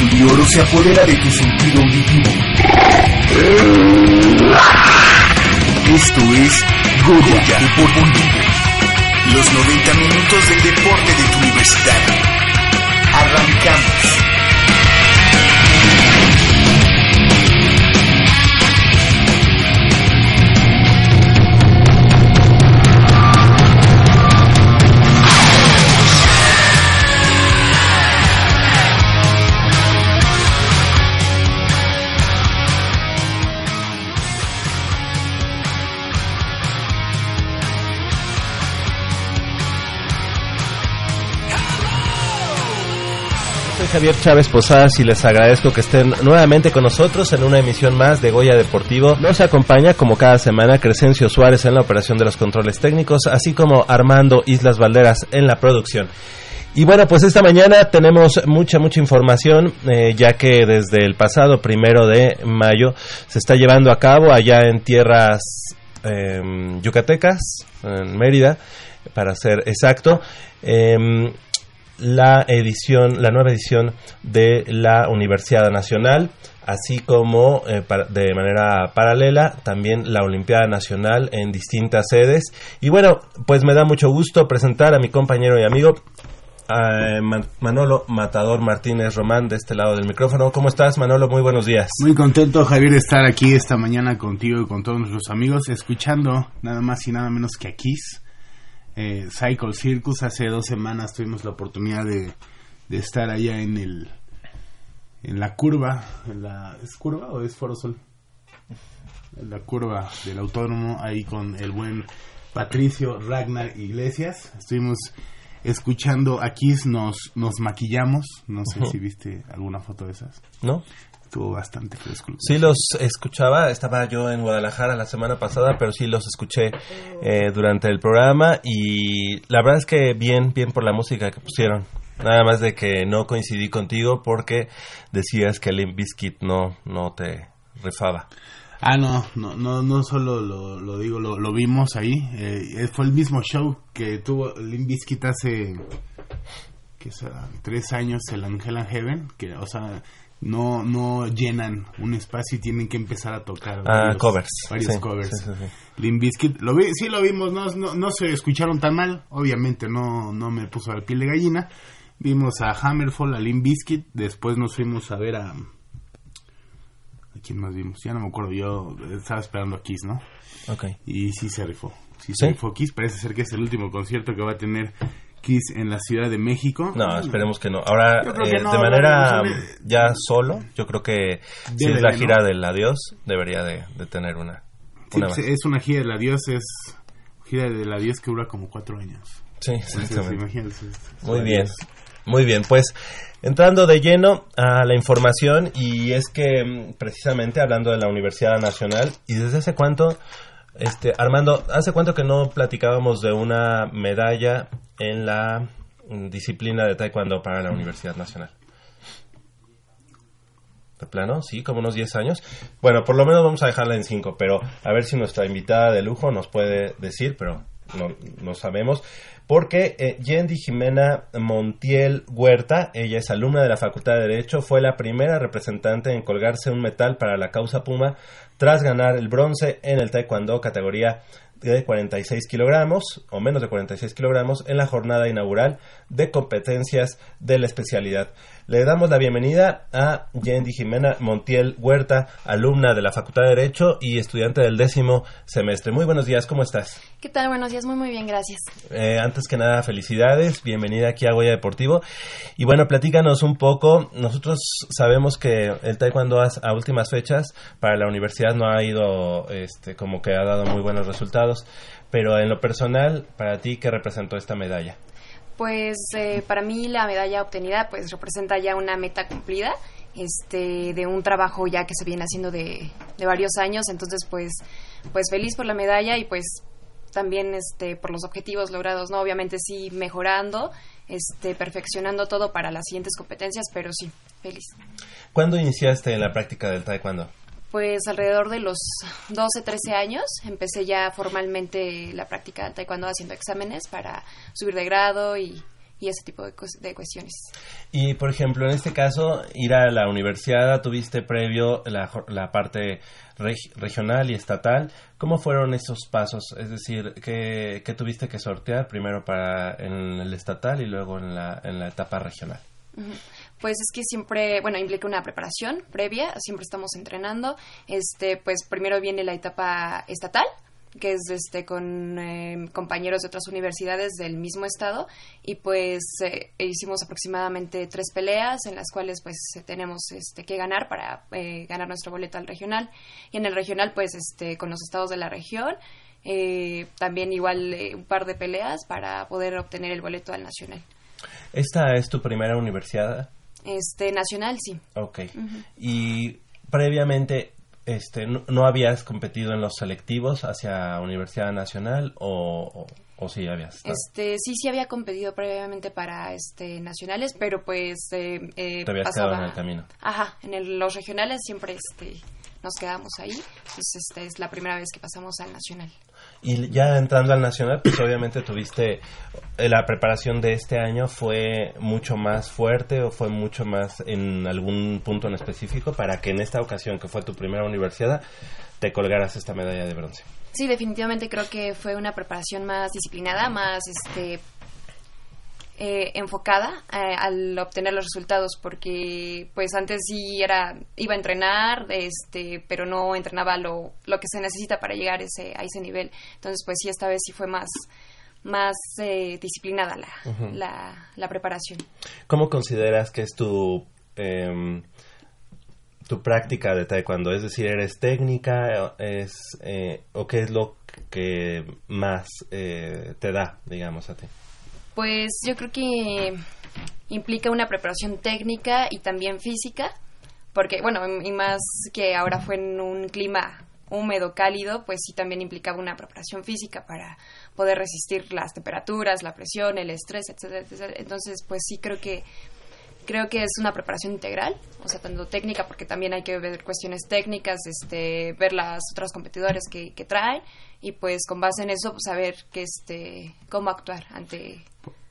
Y oro se apodera de tu sentido auditivo. Esto es Goya Deportivo. Los 90 minutos del deporte de tu universidad. Arrancamos. Javier Chávez Posadas y les agradezco que estén nuevamente con nosotros en una emisión más de Goya Deportivo. Nos acompaña como cada semana Crescencio Suárez en la operación de los controles técnicos, así como Armando Islas Valderas en la producción. Y bueno, pues esta mañana tenemos mucha, mucha información, eh, ya que desde el pasado primero de mayo se está llevando a cabo allá en tierras eh, yucatecas, en Mérida, para ser exacto, em, la edición, la nueva edición de la Universidad Nacional, así como eh, de manera paralela también la Olimpiada Nacional en distintas sedes. Y bueno, pues me da mucho gusto presentar a mi compañero y amigo a Ma- Manolo Matador Martínez Román de este lado del micrófono. ¿Cómo estás, Manolo? Muy buenos días. Muy contento, Javier, de estar aquí esta mañana contigo y con todos nuestros amigos, escuchando nada más y nada menos que a Kiss. Eh, Cycle Circus, hace dos semanas tuvimos la oportunidad de, de estar allá en el en la curva, en la, ¿es curva o es Foro Sol? En la curva del autódromo, ahí con el buen Patricio Ragnar Iglesias. Estuvimos escuchando a Kiss, nos, nos maquillamos, no sé si viste alguna foto de esas. ¿No? Estuvo bastante fresco. Sí los escuchaba, estaba yo en Guadalajara la semana pasada, pero sí los escuché eh, durante el programa y la verdad es que bien, bien por la música que pusieron. Nada más de que no coincidí contigo porque decías que Limp Bizkit no, no te rifaba. Ah, no, no, no, no solo lo, lo digo, lo, lo vimos ahí. eh, fue el mismo show que tuvo Limp Bizkit hace, ¿qué será? Tres años, el Angel and Heaven, que, o sea, no, no llenan un espacio y tienen que empezar a tocar Ah, covers. varios Sí, covers. sí, sí, sí. Limp Bizkit, lo vi, sí lo vimos, no, no, no se escucharon tan mal, obviamente no, no me puso al piel de gallina. Vimos a Hammerfall, a Limp Bizkit, después nos fuimos a ver a... ¿A quién más vimos? Ya no me acuerdo, yo estaba esperando a Kiss, ¿no? Ok. Y sí se rifó. ¿Sí? se rifó Kiss. Parece ser que es el último concierto que va a tener Kiss en la Ciudad de México. No, esperemos que no. Ahora, que eh, no, de manera no, no, no. ya solo, yo creo que si es la gira del adiós, debería de, de tener una. Sí, una pues, es una gira del adiós, es gira del adiós que dura como cuatro años. Sí, Entonces, exactamente. imagínense, es- Muy bien, muy bien. Pues entrando de lleno a la información y es que mm, precisamente hablando de la Universidad Nacional y desde hace cuánto, este Armando, hace cuánto que no platicábamos de una medalla en la mm, disciplina de taekwondo para la Universidad Nacional. ¿De plano? Sí, como unos 10 años. Bueno, por lo menos vamos a dejarla en 5, pero a ver si nuestra invitada de lujo nos puede decir, pero no, no sabemos. Porque eh, Yendi Jimena Montiel Huerta, ella es alumna de la Facultad de Derecho, fue la primera representante en colgarse un metal para la causa Puma tras ganar el bronce en el Taekwondo categoría de 46 kilogramos o menos de 46 kilogramos en la jornada inaugural de competencias de la especialidad. Le damos la bienvenida a Yendi Jimena Montiel Huerta, alumna de la Facultad de Derecho y estudiante del décimo semestre. Muy buenos días, ¿cómo estás? ¿Qué tal? Buenos días, muy muy bien, gracias. Eh, antes que nada, felicidades, bienvenida aquí a Goya Deportivo. Y bueno, platícanos un poco. Nosotros sabemos que el taekwondo a, a últimas fechas para la universidad no ha ido este, como que ha dado muy buenos resultados. Pero en lo personal, para ti, ¿qué representó esta medalla? Pues eh, para mí la medalla obtenida pues representa ya una meta cumplida. este, de un trabajo ya que se viene haciendo de, de varios años, entonces pues, pues feliz por la medalla y pues también este, por los objetivos logrados, ¿no? Obviamente sí mejorando, este, perfeccionando todo para las siguientes competencias, pero sí, feliz. ¿Cuándo iniciaste la práctica del taekwondo? Pues alrededor de los 12, 13 años empecé ya formalmente la práctica del taekwondo haciendo exámenes para subir de grado y, y ese tipo de, de, cuestiones. Y, por ejemplo, en este caso, ir a la universidad, tuviste previo la, la parte regional y estatal. ¿Cómo fueron esos pasos? Es decir, ¿qué, ¿qué, tuviste que sortear primero para en el estatal y luego en la, en la etapa regional? Uh -huh. Pues es que siempre, bueno, implica una preparación previa, siempre estamos entrenando. Este, pues primero viene la etapa estatal, que es este con eh, compañeros de otras universidades del mismo estado y pues eh, hicimos aproximadamente tres peleas en las cuales pues tenemos este que ganar para eh, ganar nuestro boleto al regional y en el regional pues este con los estados de la región eh, también igual un par de peleas para poder obtener el boleto al nacional. ¿Esta es tu primera universidad? Este, nacional, sí. Ok. Uh -huh. Y previamente, este, no, ¿no, habías competido en los selectivos hacia Universidad Nacional o, o, o sí habías? Estado? Este, sí, sí había competido previamente para este nacionales, pero pues eh, eh, Te habías pasaba, quedado en el camino. Ajá, en el, los regionales siempre este nos quedamos ahí. Pues esta es la primera vez que pasamos al nacional. Y ya entrando al nacional, pues obviamente tuviste eh, la preparación de este año fue mucho más fuerte o fue mucho más en algún punto en específico para que en esta ocasión que fue tu primera universidad te colgaras esta medalla de bronce. Sí, definitivamente creo que fue una preparación más disciplinada, más este eh, enfocada eh, al obtener los resultados porque pues antes sí era iba a entrenar este pero no entrenaba lo, lo que se necesita para llegar ese, a ese nivel entonces pues sí esta vez sí fue más más eh, disciplinada la, uh -huh. la, la, preparación ¿Cómo consideras que es tu eh, tu práctica de taekwondo? Es decir, ¿eres técnica es, eh, o qué es lo que más eh, te da, digamos, a ti? Pues yo creo que implica una preparación técnica y también física, porque, bueno, y más que ahora fue en un clima húmedo, cálido, pues sí también implicaba una preparación física para poder resistir las temperaturas, la presión, el estrés, etcétera, etcétera. Entonces, pues sí creo que creo que es una preparación integral, o sea, tanto técnica, porque también hay que ver cuestiones técnicas, este, ver las otras competidores que, que traen y pues con base en eso pues, saber que este, cómo actuar ante,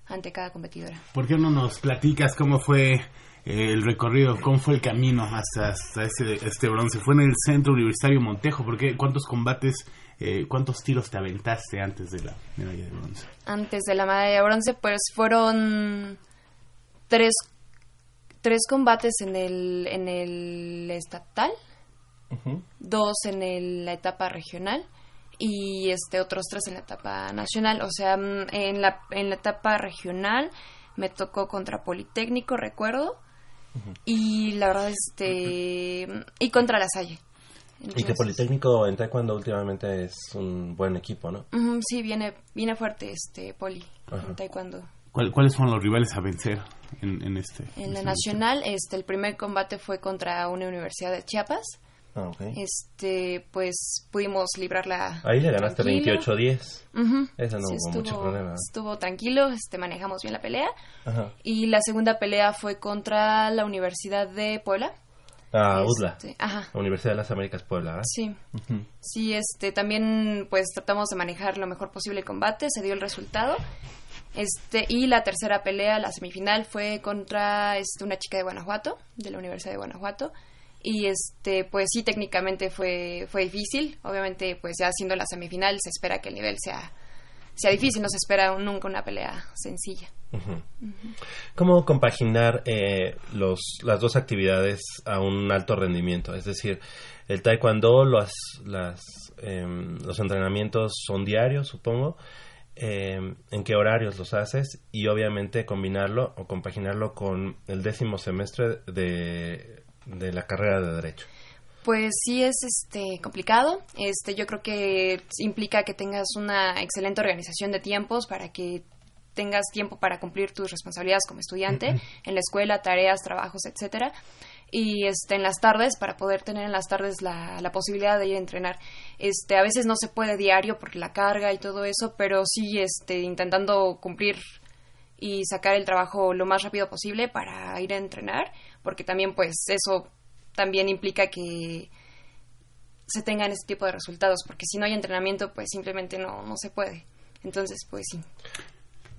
ante cada competidora. ¿Por qué no nos platicas cómo fue el recorrido, cómo fue el camino hasta, hasta este, este bronce? ¿Fue en el Centro Universitario Montejo? porque ¿Cuántos combates, eh, cuántos tiros te aventaste antes de la medalla de bronce? Antes de la medalla de bronce, pues fueron tres tres combates en el, en el estatal, uh -huh. dos en el, la etapa regional y este otros tres en la etapa nacional. O sea, en la, en la etapa regional me tocó contra Politécnico, recuerdo, uh -huh. y la verdad, este, uh -huh. y contra La Salle. Entonces, y que Politécnico en Taekwondo últimamente es un buen equipo, ¿no? sí, viene, viene fuerte este Poli en Taekwondo. ¿Cuáles son los rivales a vencer en, en este? En la nacional, este, el primer combate fue contra una universidad de Chiapas. Ah, okay. Este, pues pudimos librarla. Ahí le ganaste 28-10. Uh -huh. Eso no sí, hubo estuvo, mucho problema. Estuvo tranquilo, este, manejamos bien la pelea. Ajá. Y la segunda pelea fue contra la Universidad de Puebla. Ah, UDLA. Este, ajá. Universidad de las Américas Puebla, ¿verdad? Sí. Uh -huh. Sí, este, también pues tratamos de manejar lo mejor posible el combate, se dio el resultado. Este, y la tercera pelea, la semifinal, fue contra este, una chica de Guanajuato, de la Universidad de Guanajuato. Y este, pues sí, técnicamente fue, fue difícil. Obviamente, pues ya siendo la semifinal, se espera que el nivel sea, sea difícil, no se espera nunca una pelea sencilla. Uh -huh. Uh -huh. ¿Cómo compaginar eh, los, las dos actividades a un alto rendimiento? Es decir, el taekwondo, los, las, eh, los entrenamientos son diarios, supongo eh, en qué horarios los haces y obviamente combinarlo o compaginarlo con el décimo semestre de, de la carrera de derecho. Pues sí es este complicado. Este yo creo que implica que tengas una excelente organización de tiempos para que tengas tiempo para cumplir tus responsabilidades como estudiante uh -huh. en la escuela, tareas, trabajos, etcétera. Y este en las tardes para poder tener en las tardes la, la posibilidad de ir a entrenar. Este a veces no se puede diario porque la carga y todo eso pero sí este intentando cumplir y sacar el trabajo lo más rápido posible para ir a entrenar porque también pues eso también implica que se tengan ese tipo de resultados porque si no hay entrenamiento pues simplemente no no se puede. Entonces pues sí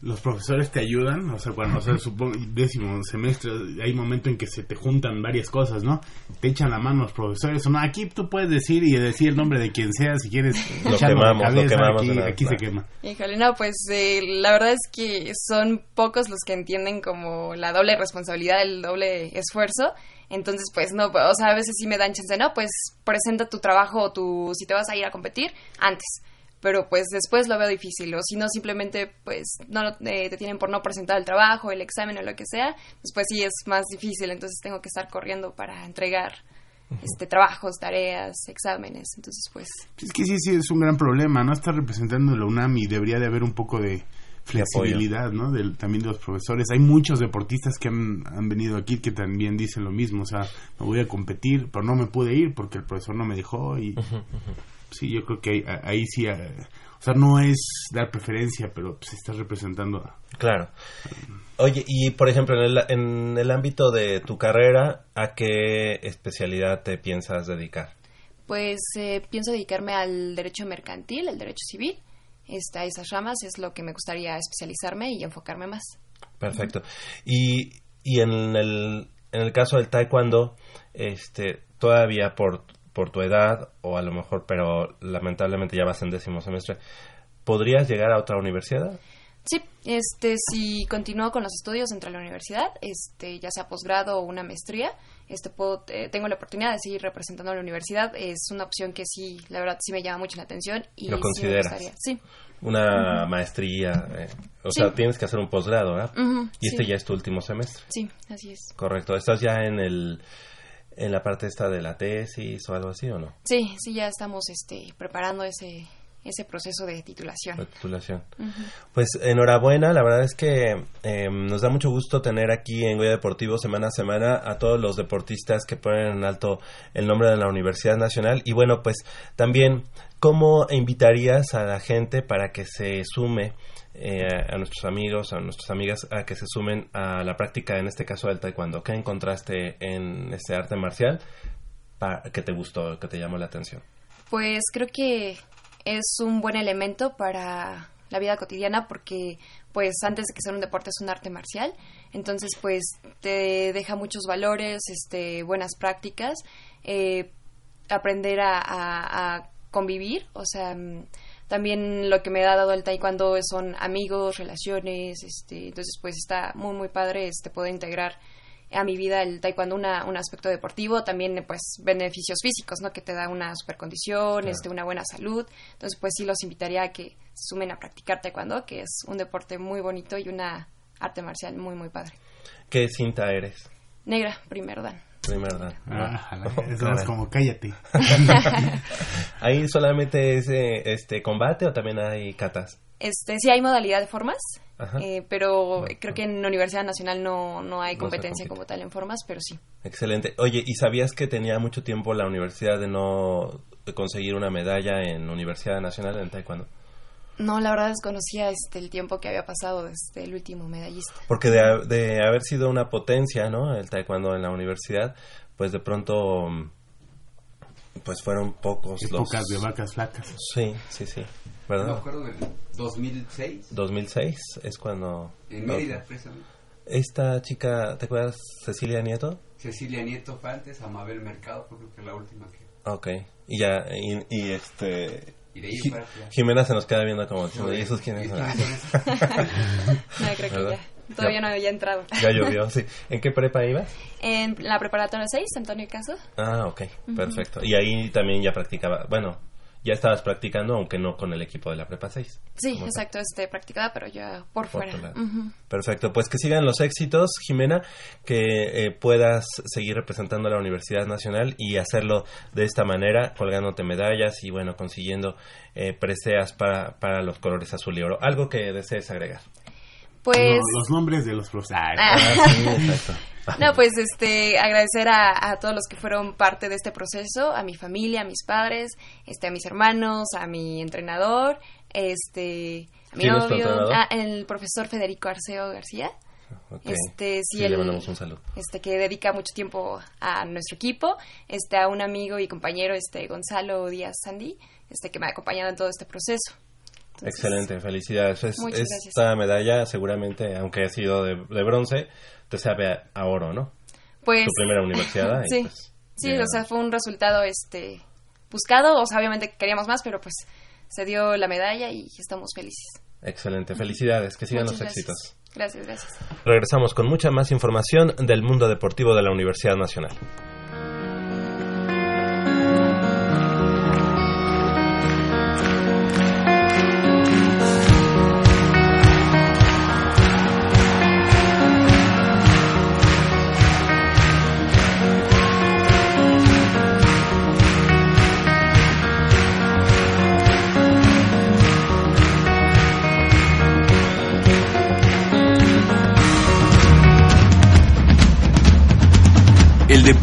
los profesores te ayudan, o sea, cuando, o sea, supongo, décimo semestre, hay momento en que se te juntan varias cosas, ¿no? Te echan la mano los profesores, o no, aquí tú puedes decir y decir el nombre de quien sea, si quieres Lo quemamos, a la lo cabeza, quemamos aquí, aquí se quema. Híjole, no, pues eh, la verdad es que son pocos los que entienden como la doble responsabilidad, el doble esfuerzo. Entonces, pues no, o sea, a veces sí me dan chance, no, pues presenta tu trabajo o tu, si te vas a ir a competir, antes. Pero pues después lo veo difícil, o si no, simplemente pues no lo- eh, te tienen por no presentar el trabajo, el examen o lo que sea, después sí es más difícil, entonces tengo que estar corriendo para entregar este trabajos, tareas, exámenes, entonces pues Es que sí, sí, es un gran problema, ¿no? Está representando la UNAM y debería de haber un poco de flexibilidad, ¿no? Del, también de los profesores. Hay muchos deportistas que han, han venido aquí que también dicen lo mismo, o sea, me voy a competir, pero no me pude ir porque el profesor no me dejó y... Sí, yo creo que ahí, ahí sí, eh, o sea, no es dar preferencia, pero pues estás representando a... Claro. Oye, y por ejemplo, en el, en el ámbito de tu carrera, ¿a qué especialidad te piensas dedicar? Pues eh, pienso dedicarme al derecho mercantil, el derecho civil. Esta, esas ramas es lo que me gustaría especializarme y enfocarme más. Perfecto. Y, y en, el, en el caso del taekwondo, este, todavía por, por tu edad, o a lo mejor, pero lamentablemente ya vas en décimo semestre, ¿podrías llegar a otra universidad? Sí, este, si continúo con los estudios dentro de la universidad, este, ya sea posgrado o una maestría, este, puedo, eh, tengo la oportunidad de seguir representando a la universidad. Es una opción que sí, la verdad, sí me llama mucho la atención y ¿Lo consideras? Sí. Una maestría, eh, o Sí. sea, tienes que hacer un posgrado, ¿verdad? Y este sí. ya es tu último semestre. Sí, así es. Correcto. ¿Estás ya en el en la parte esta de la tesis o algo así o no? Sí, sí, ya estamos este, preparando ese, ese proceso de titulación. La titulación. Pues enhorabuena, la verdad es que eh, nos da mucho gusto tener aquí en Goya Deportivo semana a semana a todos los deportistas que ponen en alto el nombre de la Universidad Nacional y bueno, pues también, ¿cómo invitarías a la gente para que se sume eh, a nuestros amigos, a nuestras amigas, a que se sumen a la práctica, en este caso del taekwondo? ¿Qué encontraste en este arte marcial que te gustó, que te llamó la atención? Pues creo que es un buen elemento para la vida cotidiana porque pues antes de que sea un deporte es un arte marcial entonces pues te deja muchos valores este buenas prácticas eh, aprender a, a- a convivir o sea mm, también lo que me ha dado el taekwondo son amigos relaciones este entonces pues está muy muy padre este poder integrar a mi vida el taekwondo una, un aspecto deportivo, también pues beneficios físicos, ¿no? Que te da una supercondición, Claro. este, una buena salud. Entonces pues sí los invitaría a que se sumen a practicar taekwondo, que es un deporte muy bonito y una arte marcial muy muy padre. ¿Qué cinta eres? Negra, primer dan. Primer dan. Ah, No. eso es Caray. como cállate. ¿Ahí solamente es eh, este combate o también hay catas? Este, sí hay modalidad de formas, Ajá. eh, pero creo que en la Universidad Nacional no, no hay competencia como tal en formas, pero sí. Excelente. Oye, ¿y sabías que tenía mucho tiempo la universidad de no conseguir una medalla en Universidad Nacional en Taekwondo? No, la verdad desconocía este, el tiempo que había pasado desde el último medallista. Porque de, de haber sido una potencia, ¿no? El Taekwondo en la universidad, pues de pronto, mm, pues fueron pocos los... Épocas de vacas flacas. Sí, sí, sí. Me ¿Verdad? acuerdo del 2006, 2006 es cuando... en Mérida, precisamente. Esta chica, ¿te acuerdas? Cecilia Nieto. Cecilia Nieto fue antes, Amabel Mercado fue creo que la última que... Ok. Y ya, y, y este... Y de ahí. Jimena se nos queda viendo como ¿y esos quiénes ¿y son? No, creo que ¿Verdad? ya. Todavía Ya. no había entrado. Ya llovió, sí. ¿En qué prepa ibas? En la preparatoria 6, Antonio Caso. Ah, ok, perfecto. Y ahí también ya practicaba, bueno, ya estabas practicando, aunque no con el equipo de la prepa 6. Sí, exacto, este, practicada, pero ya por, Por fuera. Perfecto, pues que sigan los éxitos, Jimena, que eh, puedas seguir representando a la Universidad Nacional y hacerlo de esta manera, colgándote medallas y bueno, consiguiendo eh, preseas para, para los colores azul y oro. Algo que desees agregar. Pues, No, los nombres de los profesores. Ah. Ah, sí, exacto. No, pues este, agradecer a, a, todos los que fueron parte de este proceso, a mi familia, a mis padres, este, a mis hermanos, a mi entrenador, este, a mi novio, a, el profesor Federico Arceo García. Okay. Este, sí, Sí, el, le mandamos un saludo. este que dedica mucho tiempo a nuestro equipo, este a un amigo y compañero este Gonzalo Díaz Sandy, este que me ha acompañado en todo este proceso. Entonces, Excelente, felicidades. Es- esta medalla seguramente, aunque ha sido de, de bronce, te sabe a, a oro, ¿no? Pues Tu primera universidad. y sí. pues, Sí, o sea, fue un resultado este buscado, o sea, obviamente queríamos más, pero pues se dio la medalla y estamos felices. Excelente, felicidades, que sigan Muchas los gracias. éxitos. Gracias, gracias. Regresamos con mucha más información del mundo deportivo de la Universidad Nacional.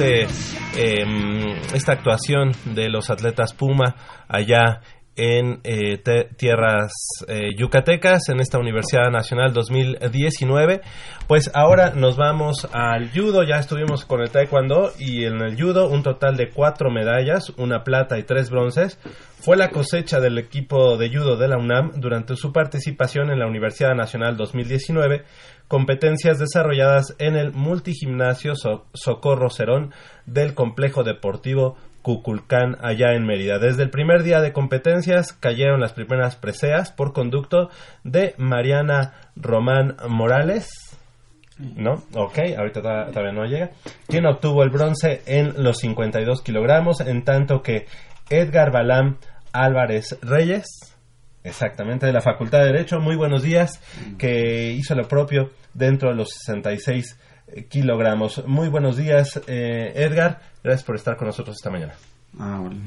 Este em, esta actuación de los atletas Puma allá en eh, tierras eh, yucatecas en esta Universidad Nacional 2019. Pues ahora nos vamos al judo. Ya estuvimos con el taekwondo y en el judo un total de cuatro medallas, una plata y tres bronces. Fue la cosecha del equipo de judo de la UNAM durante su participación en la Universidad Nacional 2019, competencias desarrolladas en el multigimnasio So- Socorro Cerón del complejo deportivo Cuculcán allá en Mérida. Desde el primer día de competencias cayeron las primeras preseas por conducto de Mariana Román Morales. ¿No? Ok, ahorita ta- todavía no llega. Quien obtuvo el bronce en los 52 kilogramos, en tanto que Edgar Balam Álvarez Reyes, exactamente, de la Facultad de Derecho, muy buenos días, que hizo lo propio dentro de los 66 eh, kilogramos. Muy buenos días, eh, Edgar, gracias por estar con nosotros esta mañana. Ah, bueno.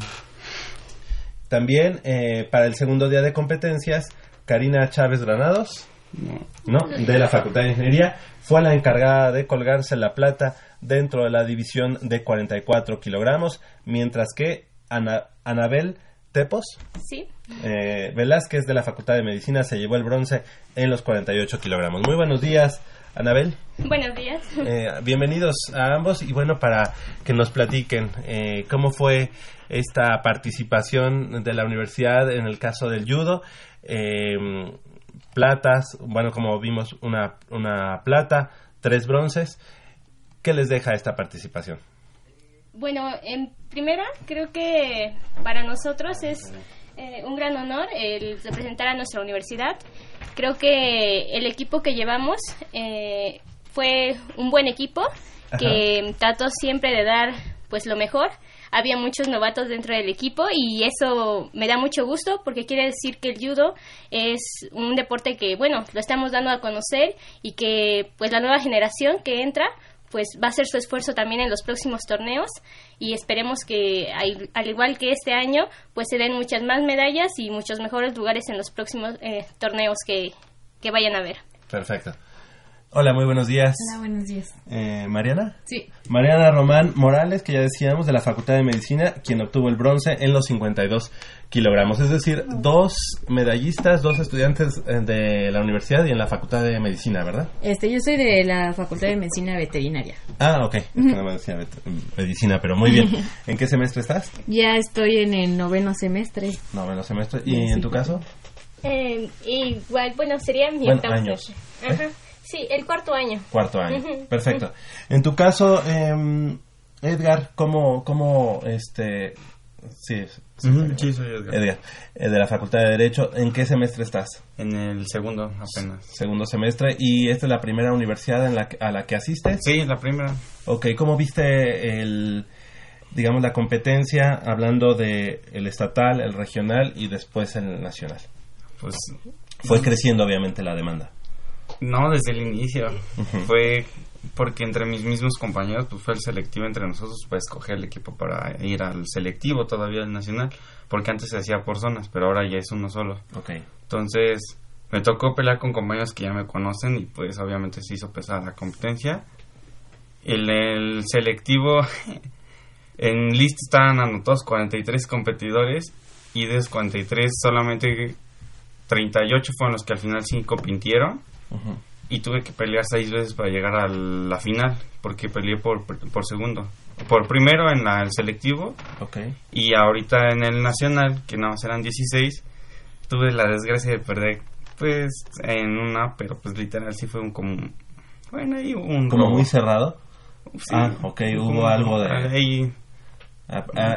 También eh, para el segundo día de competencias, Karina Chávez Granados, No. ¿no? de la Facultad de Ingeniería, fue la encargada de colgarse la plata dentro de la división de 44 kilogramos, mientras que Ana, Anabel Tepos Sí, eh, Velázquez de la Facultad de Medicina se llevó el bronce en los 48 kilogramos. Muy buenos días, Anabel. buenos días. Eh, bienvenidos a ambos y bueno, para que nos platiquen eh, cómo fue esta participación de la universidad en el caso del judo. Eh, platas, bueno, como vimos, una, una plata, tres bronces. ¿Qué les deja esta participación? Bueno, en primera, creo que para nosotros es eh, un gran honor el representar a nuestra universidad. Creo que el equipo que llevamos eh, fue un buen equipo que trató siempre de dar pues lo mejor. Había muchos novatos dentro del equipo y eso me da mucho gusto porque quiere decir que el judo es un deporte que, bueno, lo estamos dando a conocer y que pues la nueva generación que entra pues va a hacer su esfuerzo también en los próximos torneos y esperemos que al igual que este año pues se den muchas más medallas y muchos mejores lugares en los próximos eh, torneos que, que vayan a ver. Perfecto. Hola, muy buenos días. Hola, buenos días. Eh, ¿Mariana? Sí. Mariana Román Morales, que ya decíamos, de la Facultad de Medicina, quien obtuvo el bronce en los 52 kilogramos. Es decir, dos medallistas, dos estudiantes eh, de la universidad y en la Facultad de Medicina, ¿verdad? Este, yo soy de la Facultad de Medicina Veterinaria. Ah, ok. Es que no me decía vet- medicina, pero muy bien. ¿En qué semestre estás? Ya estoy en el noveno semestre. Noveno semestre. ¿Y en tu caso? Eh, igual, bueno, sería mi Bueno, octavo años. semestre. Ajá. Sí, el cuarto año. Cuarto año. Perfecto. En tu caso, em, Edgar, ¿cómo, cómo, este, sí, sí, soy Edgar. Edgar, eh, de la Facultad de Derecho, ¿en qué semestre estás? En el segundo apenas. Segundo semestre, y esta es la primera universidad en la que- a la que asistes. Sí, la primera. Ok, ¿cómo viste el, digamos, la competencia hablando de el estatal, el regional y después el nacional? Pues Fue creciendo obviamente la demanda. no desde el inicio. Fue porque entre mis mismos compañeros pues fue el selectivo entre nosotros para escoger el equipo para ir al selectivo todavía al nacional, porque antes se hacía por zonas, pero ahora ya es uno solo. Entonces, me tocó pelear con compañeros que ya me conocen y pues obviamente se hizo pesada la competencia. En el selectivo, en lista estaban anotados 43 competidores y de esos 43 solamente 38 fueron los que al final sí compitieron Ujú. Y tuve que pelear seis veces para llegar a la final porque peleé por, por segundo. Por primero en la- el selectivo Ok. y ahorita en el nacional, que no serán 16, tuve la desgracia de perder, pues, en una, pero pues literal sí fue un como, bueno, ahí hubo un Como robo. muy cerrado. Sí, ah, ok, hubo algo de... ahí, Ah, ah,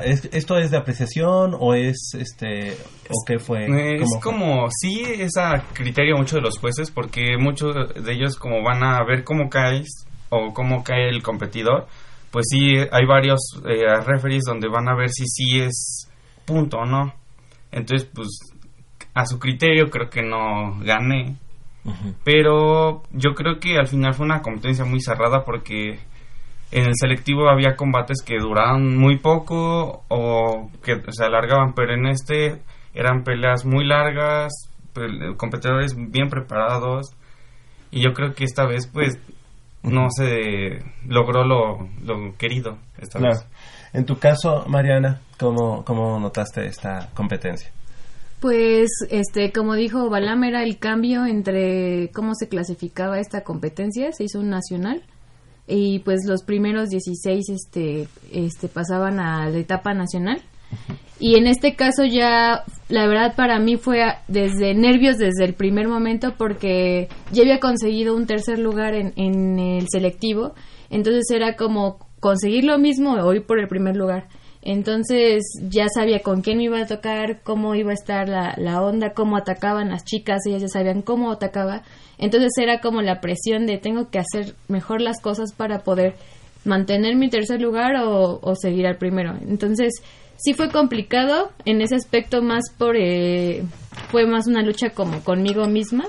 ¿es- ¿Esto es de apreciación o es este o qué fue? es como, sí, es a criterio mucho de los jueces, porque muchos de ellos como van a ver cómo caes o cómo cae el competidor, pues sí, hay varios eh, referees donde van a ver si sí es punto o no. Entonces, pues, a su criterio creo que no gané. Pero yo creo que al final fue una competencia muy cerrada porque en el selectivo había combates que duraban muy poco o que se alargaban, pero en este eran peleas muy largas, pe- competidores bien preparados y yo creo que esta vez pues no se logró lo, lo querido esta Claro. vez. En tu caso, Mariana, ¿cómo, cómo notaste esta competencia? Pues, este, como dijo Balam, era el cambio entre cómo se clasificaba esta competencia, se hizo un nacional y pues los primeros 16 este, este, pasaban a la etapa nacional. Y en este caso ya, la verdad para mí fue desde nervios desde el primer momento porque ya había conseguido un tercer lugar en, en el selectivo, entonces era como conseguir lo mismo o ir por el primer lugar. Entonces ya sabía con quién me iba a tocar, cómo iba a estar la, la onda, cómo atacaban las chicas, ellas ya sabían cómo atacaba. Entonces era como la presión de tengo que hacer mejor las cosas para poder mantener mi tercer lugar o, o seguir al primero. Entonces sí fue complicado. En ese aspecto más por eh, fue más una lucha como conmigo misma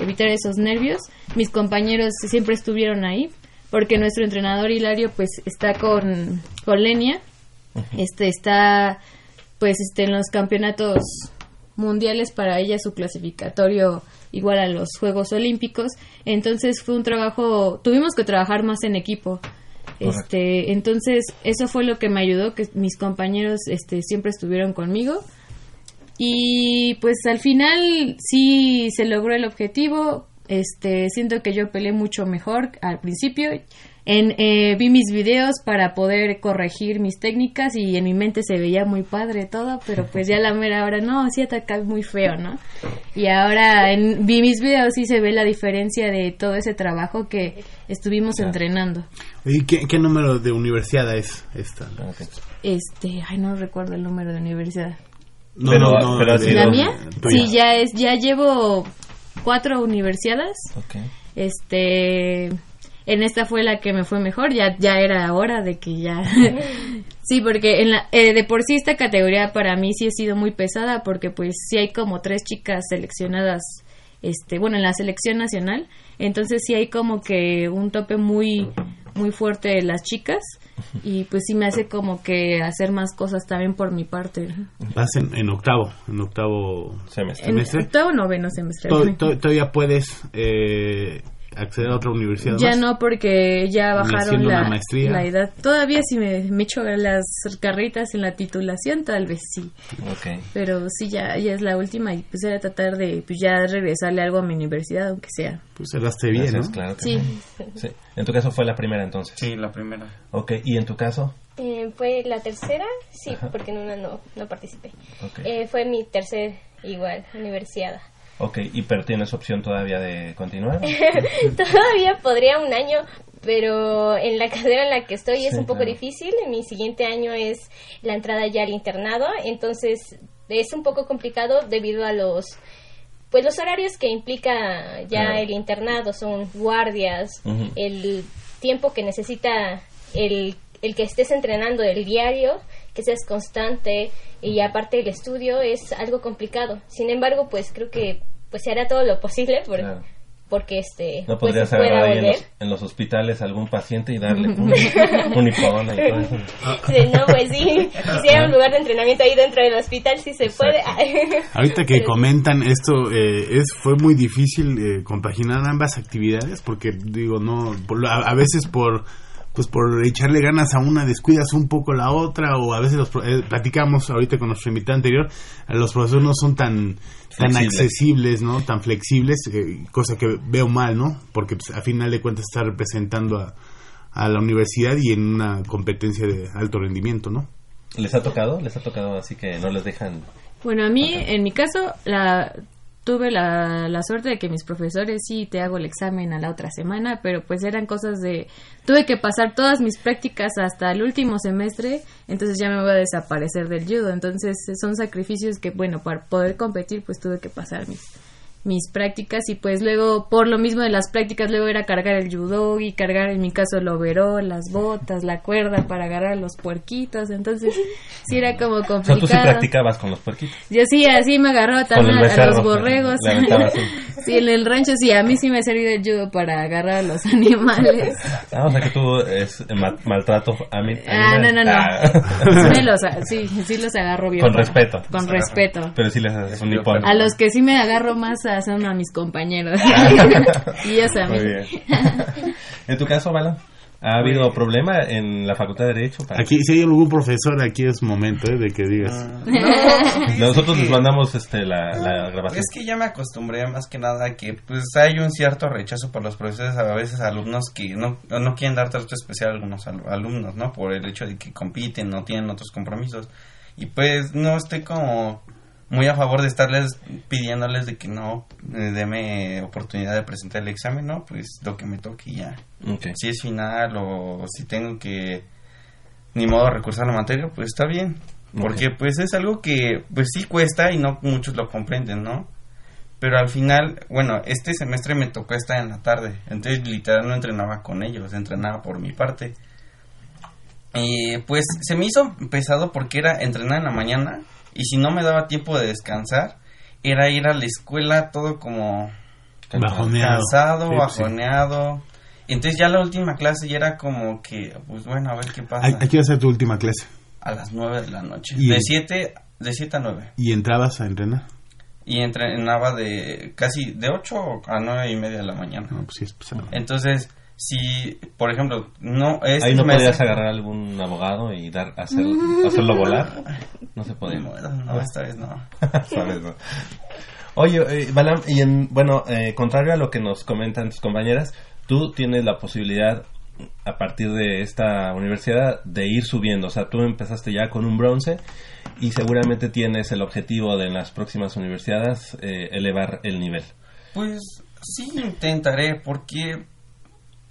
evitar esos nervios. Mis compañeros siempre estuvieron ahí porque nuestro entrenador Hilario pues está con con Lenia. Este está pues este en los campeonatos mundiales para ella su clasificatorio igual a los Juegos Olímpicos. Entonces fue un trabajo tuvimos que trabajar más en equipo. Este entonces eso fue lo que me ayudó que mis compañeros este siempre estuvieron conmigo. Y pues al final sí se logró el objetivo. Este siento que yo peleé mucho mejor al principio en, eh, vi mis videos para poder corregir mis técnicas y en mi mente se veía muy padre todo, pero pues ya la mera hora no, sí atacas muy feo, ¿no? Y ahora en, vi mis videos y se ve la diferencia de todo ese trabajo que estuvimos entrenando. ¿Y qué, qué número de universidad es esta? Este, ay, no recuerdo el número de universidad. No, Pero- no, no, pero ha de- sido- ¿La mía? tuya. Sí, ya es, ya llevo cuatro universidades. Ok. Este, en esta fue la que me fue mejor, ya, ya era hora de que ya. sí, porque en la, eh, de por sí esta categoría para mí sí ha sido muy pesada, porque pues sí hay como tres chicas seleccionadas, este, bueno, en la selección nacional, entonces sí hay como que un tope muy, muy fuerte las chicas y pues sí me hace como que hacer más cosas también por mi parte. Vas en, en octavo, en octavo semestre. En octavo noveno semestre. To- to- Todavía puedes eh, acceder a otra universidad. Ya más? no, porque ya bajaron la, maestría. la edad. Todavía si me, me echo las carritas en la titulación, tal vez sí. Pero sí, ya, ya es la última y pues era tratar de pues ya regresarle algo a mi universidad, aunque sea. Pues cerraste bien, ¿no? claro que Sí. sí. En tu caso fue la primera entonces. Sí, la primera. Ok, ¿y en tu caso? Eh, fue la tercera, sí, Ajá. porque en una no, no participé. Eh, fue mi tercer, igual, universidad. Ok, ¿y pero tienes opción todavía de continuar? Todavía podría un año, pero en la carrera en la que estoy es un poco claro. difícil. Mi siguiente año es la entrada ya al internado, entonces es un poco complicado debido a los pues los horarios que implica ya Claro. el internado son guardias, el tiempo que necesita el, el que estés entrenando el diario, que seas constante y aparte el estudio es algo complicado. Sin embargo, pues creo que pues se hará todo lo posible por- Claro. porque este ¿No pues, podrías agarrar ahí en los, en los hospitales a algún paciente y darle un, un y todo eso? Sí, no, pues sí, quisiera un lugar de entrenamiento ahí dentro del hospital si se puede. Ahorita que Pero- comentan esto, eh, es fue muy difícil eh, compaginar ambas actividades porque digo no, por lo- a, a veces por pues por echarle ganas a una descuidas un poco la otra o a veces los pro- eh, platicamos ahorita con nuestro invitado anterior, los profesores no son tan tan accesibles, ¿no? Tan flexibles, eh, cosa que veo mal, ¿no? Porque pues, a final de cuentas está representando a, a la universidad y en una competencia de alto rendimiento, ¿no? ¿Les ha tocado? ¿Les ha tocado así que no les dejan? Bueno, a mí, en mi caso, la tuve la, la suerte de que mis profesores sí te hago el examen a la otra semana, pero pues eran cosas de... Tuve que pasar todas mis prácticas hasta el último semestre, entonces ya me voy a desaparecer del judo. Entonces son sacrificios que, bueno, para poder competir pues tuve que pasar mis mis prácticas y pues luego por lo mismo de las prácticas luego era cargar el judo y cargar en mi caso el overol, las botas, la cuerda para agarrar los puerquitos, entonces sí era como O sea, complicado. tú sí practicabas con los puerquitos. Yo sí, así me agarró también a, a los borregos. sí, en el rancho sí, a mí sí me ha servido el judo para agarrar a los animales. Ah, o sea que tú es ma- maltrato a mí. Ah, no, no, no. Ah. Sí, me los, a- sí, sí los agarro bien. Con para- respeto. Con respeto. Pero sí les haces un hipón. A los que sí me agarro más a- son a mis compañeros. y ellos a mí. Muy bien. ¿En tu caso, Bala? ¿Ha habido problema en la Facultad de Derecho? para- Aquí, si hay algún profesor, aquí es momento ¿eh? de que digas. Nosotros les mandamos este, la, la grabación. Es que ya me acostumbré más que nada a que pues hay un cierto rechazo por los profesores, a veces alumnos que no, no quieren dar trato especial a algunos al- alumnos, ¿no? Por el hecho de que compiten, no tienen otros compromisos. Y pues no estoy como muy a favor de estarles pidiéndoles de que no eh, deme oportunidad de presentar el examen, ¿no? Pues lo que me toque y ya. Si es final o si tengo que ni modo recursar la materia, pues está bien. Porque pues es algo que pues sí cuesta y no muchos lo comprenden, ¿no? Pero al final, bueno, este semestre me tocó estar en la tarde, entonces literal no entrenaba con ellos, entrenaba por mi parte. Y pues se me hizo pesado porque era entrenar en la mañana y si no me daba tiempo de descansar, era ir a la escuela todo como Bajoneado. cansado, Sí, sí. bajoneado. Entonces ya la última clase ya era como que, pues bueno, a ver qué pasa. ¿A, a qué es tu última clase? A las 9 de la noche. Y De el- 7 de siete a 9. ¿Y entrabas a entrenar? Y entrenaba de casi de 8 a 9 y media de la mañana. No, pues sí es pesado. Entonces, si, por ejemplo, no es... Ahí no podías agarrar algún abogado y dar hacer, hacerlo volar. No se podía. No, no, esta vez no. Esta vez no. Oye, eh, Balam, y en, bueno, eh, contrario a lo que nos comentan tus compañeras, tú tienes la posibilidad a partir de esta universidad de ir subiendo. O sea, tú empezaste ya con un bronce y seguramente tienes el objetivo de en las próximas universidades eh, elevar el nivel. Pues sí intentaré porque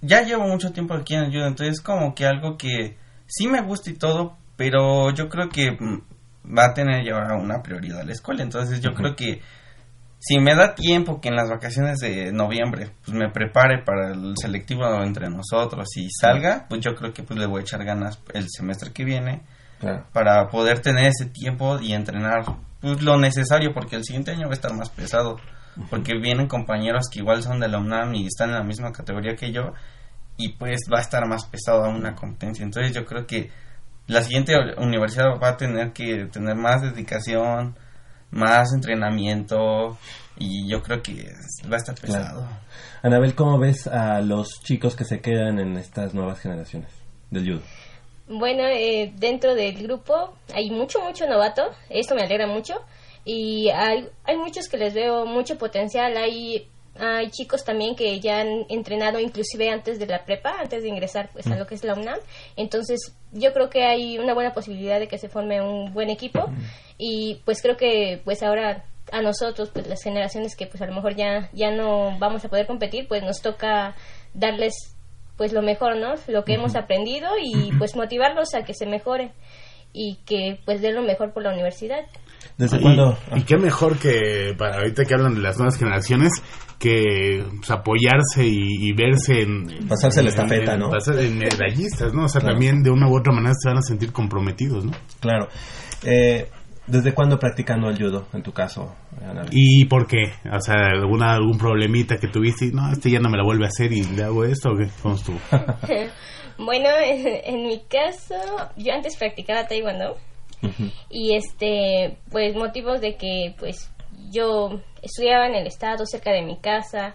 ya llevo mucho tiempo aquí en el judo, entonces como que algo que sí me gusta y todo, pero yo creo que mm, va a tener llevar una prioridad a la escuela, entonces yo creo que si me da tiempo que en las vacaciones de noviembre pues me prepare para el selectivo entre nosotros y salga, pues yo creo que pues le voy a echar ganas el semestre que viene Claro. para poder tener ese tiempo y entrenar pues lo necesario porque el siguiente año va a estar más pesado porque vienen compañeros que igual son de la UNAM y están en la misma categoría que yo y pues va a estar más pesado a una competencia. Entonces yo creo que la siguiente universidad va a tener que tener más dedicación, más entrenamiento y yo creo que va a estar pesado. Anabel, ¿cómo ves a los chicos que se quedan en estas nuevas generaciones del judo? Bueno, eh, dentro del grupo hay mucho, mucho novato, esto me alegra mucho y hay, hay muchos que les veo mucho potencial, hay hay chicos también que ya han entrenado inclusive antes de la prepa, antes de ingresar pues a mm. lo que es la UNAM. Entonces, yo creo que hay una buena posibilidad de que se forme un buen equipo y pues creo que pues ahora a nosotros, pues las generaciones que pues a lo mejor ya ya no vamos a poder competir, pues nos toca darles pues lo mejor, ¿no? Lo que hemos aprendido y pues motivarlos a que se mejoren y que pues den lo mejor por la universidad. ¿Desde cuándo? Y qué mejor que para ahorita que hablan de las nuevas generaciones, que pues, apoyarse y, verse en... Pasarse la estafeta, ¿no? en medallistas, ¿no? O sea, también de una u otra manera se van a sentir comprometidos, ¿no? Claro. Eh, ¿Desde cuándo practicando el judo, en tu caso, ¿Y por qué? O sea, ¿alguna, algún problemita que tuviste y no, este ya no me la vuelve a hacer y le hago esto o qué? ¿Cómo estuvo? bueno, en, mi caso, yo antes practicaba taekwondo y este, pues motivos de que pues yo estudiaba en el estado cerca de mi casa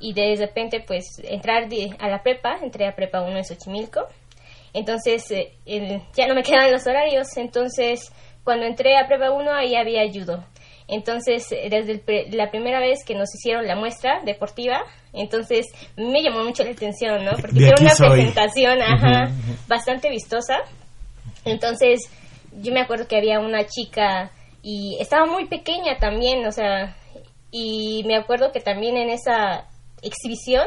y de repente pues entrar a la prepa, entré a prepa 1 en Xochimilco. Entonces eh, ya no me quedaban los horarios, entonces cuando entré a prepa 1 ahí había judo. Entonces, eh, desde la primera vez que nos hicieron la muestra deportiva, entonces me llamó mucho la atención, ¿no? Porque era una presentación, ajá, bastante vistosa. Entonces, yo me acuerdo que había una chica y estaba muy pequeña también, o sea, y me acuerdo que también en esa exhibición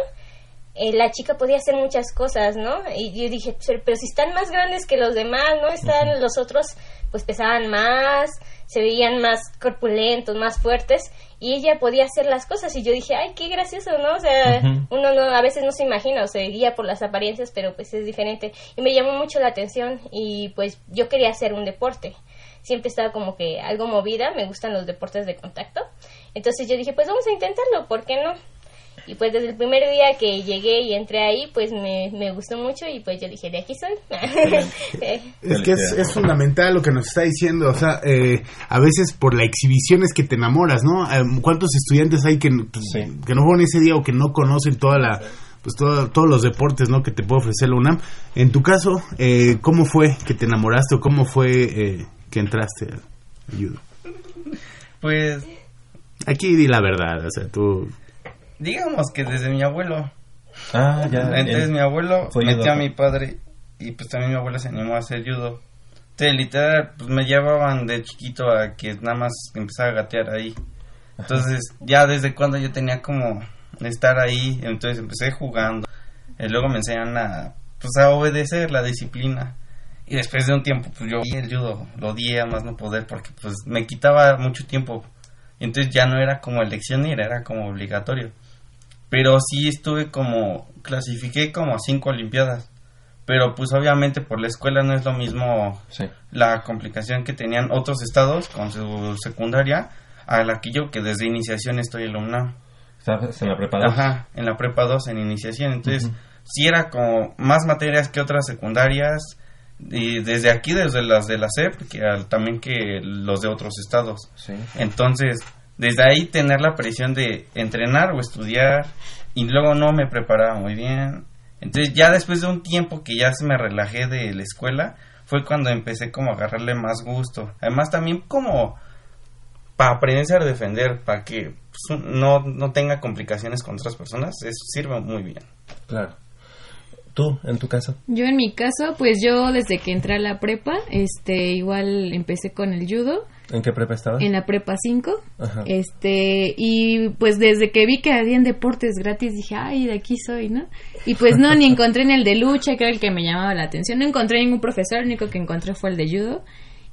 eh, la chica podía hacer muchas cosas, ¿no? Y yo dije, pero, si están más grandes que los demás, ¿no? Están los otros, pues pesaban más, se veían más corpulentos, más fuertes, y ella podía hacer las cosas, y yo dije, ay, qué gracioso, ¿no? O sea, uno no, a veces no se imagina, o se guía por las apariencias, pero pues es diferente. Y me llamó mucho la atención, y pues yo quería hacer un deporte siempre estaba como que algo movida, me gustan los deportes de contacto. Entonces yo dije, pues vamos a intentarlo, ¿por qué no? Y pues desde el primer día que llegué y entré ahí, pues me, me gustó mucho y pues yo dije, de aquí soy. es que es, fundamental lo que nos está diciendo, o sea, eh, a veces por la exhibición es que te enamoras, ¿no? Eh, ¿Cuántos estudiantes hay que, pues, que no fueron ese día o que no conocen toda la pues todos los deportes ¿no? que te puede ofrecer la UNAM. En tu caso, eh, ¿cómo fue que te enamoraste o cómo fue eh, que entraste al judo? Pues... Aquí di la verdad, o sea, tú... Digamos que desde mi abuelo. Ah, ya. Entonces mi abuelo metió a mi padre y pues también mi abuela se animó a hacer judo. Entonces, literal, pues me llevaban de chiquito a que nada más empezara a gatear ahí. Entonces, ya desde cuando yo tenía como estar ahí, entonces empecé jugando. Y luego me enseñan a, pues, a obedecer la disciplina. Y después de un tiempo, pues yo el judo lo odié a más no poder porque pues me quitaba mucho tiempo. Entonces ya no era como elección era como obligatorio. Pero sí estuve como, clasifiqué como a cinco olimpiadas. Pero pues obviamente por la escuela no es lo mismo la complicación que tenían otros estados con su secundaria a la que yo que desde iniciación estoy en la UNAM. ¿En la prepa 2? Ajá, en la prepa 2 en iniciación. Entonces, sí era como más materias que otras secundarias y desde aquí, desde las de la SEP, que también que los de otros estados. Entonces, desde ahí tener la presión de entrenar o estudiar y luego no me preparaba muy bien. Entonces, ya después de un tiempo que ya se me relajé de la escuela, fue cuando empecé como a agarrarle más gusto. Además, también como para aprender a defender, para que pues, no, no tenga complicaciones con otras personas, eso sirve muy bien. Claro. ¿Tú, en tu caso? Yo, en mi caso, pues yo desde que entré a la prepa, este, igual empecé con el judo. ¿En qué prepa estabas? En la prepa 5. Este, y pues desde que vi que habían deportes gratis, dije, ay, de aquí soy, ¿no? Y pues no, ni encontré en el de lucha, que era el que me llamaba la atención. No encontré ningún profesor, el único que encontré fue el de judo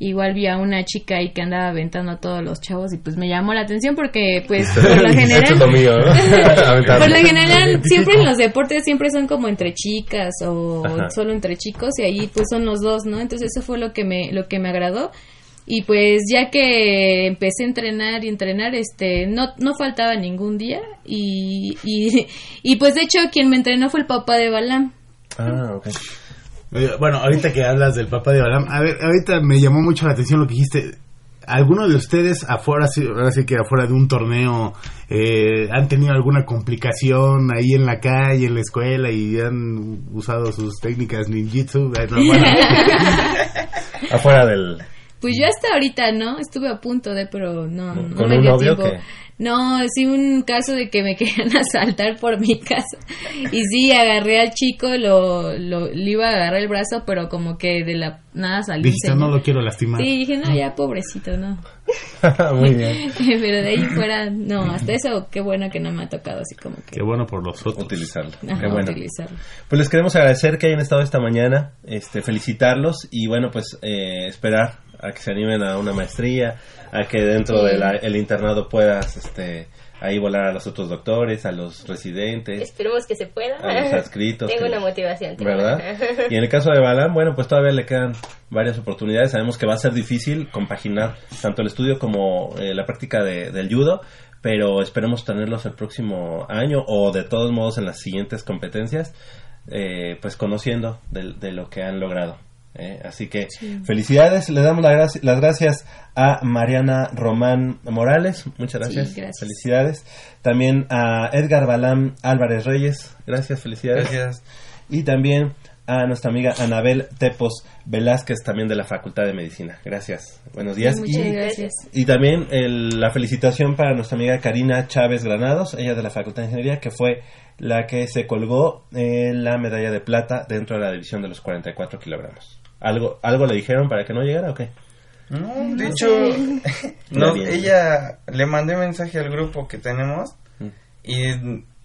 igual vi a una chica ahí que andaba aventando a todos los chavos y pues me llamó la atención porque pues por lo general por lo general siempre en los deportes siempre son como entre chicas o solo entre chicos y ahí pues son los dos no entonces eso fue lo que me lo que me agradó y pues ya que empecé a entrenar y entrenar este no no faltaba ningún día y y, y pues de hecho quien me entrenó fue el papá de Balam Ah, ok. Eh, Bueno, ahorita que hablas del papá de Balam, a ver, ahorita me llamó mucho la atención lo que dijiste. ¿Alguno de ustedes afuera, ahora sí que afuera de un torneo, eh, han tenido alguna complicación ahí en la calle, en la escuela y han usado sus técnicas ninjitsu? Eh, no, bueno. Afuera del... Pues yo hasta ahorita no, estuve a punto de, pero no, no ¿Con me un dio novio que- No, sí un caso de que me querían asaltar por mi casa. Y sí, agarré al chico, lo, lo, le iba a agarrar el brazo, pero como que de la nada salió. Dijiste, no lo quiero lastimar. Sí, dije, no, ya pobrecito, no. Muy bien. pero de ahí fuera, no, hasta eso, qué bueno que no me ha tocado así como que Qué bueno por los otros. Utilizarlo. ajá, Qué bueno. utilizarlo. Pues les queremos agradecer que hayan estado esta mañana, este, felicitarlos y bueno, pues eh, esperar a que se animen a una maestría, a que dentro del internado puedas este, ahí volar a los otros doctores, a los residentes, Esperemos que se pueda. a los adscritos. Tengo que- una motivación. ¿Verdad? Y en el caso de Balam, bueno, pues todavía le quedan varias oportunidades. Sabemos que va a ser difícil compaginar tanto el estudio como eh, la práctica de- del judo, pero esperemos tenerlos el próximo año o de todos modos en las siguientes competencias, eh, pues conociendo de, de lo que han logrado. ¿Eh? Así que Sí. felicidades, le damos la las gracias a Mariana Román Morales, muchas Sí, gracias, felicidades. También a Edgar Balam Álvarez Reyes, gracias, felicidades. Gracias. Y también a nuestra amiga Anabel Tepos Velázquez, también de la Facultad de Medicina. Gracias. Buenos días. Sí, muchas y, gracias. y también el- la felicitación para nuestra amiga Karina Chávez Granados, ella de la Facultad de Ingeniería, que fue la que se colgó la medalla de plata dentro de la división de los 44 kilogramos. ¿Algo, ¿Algo le dijeron para que no llegara o qué? No, de No hecho, no, ella le mandé mensaje al grupo que tenemos Mm. y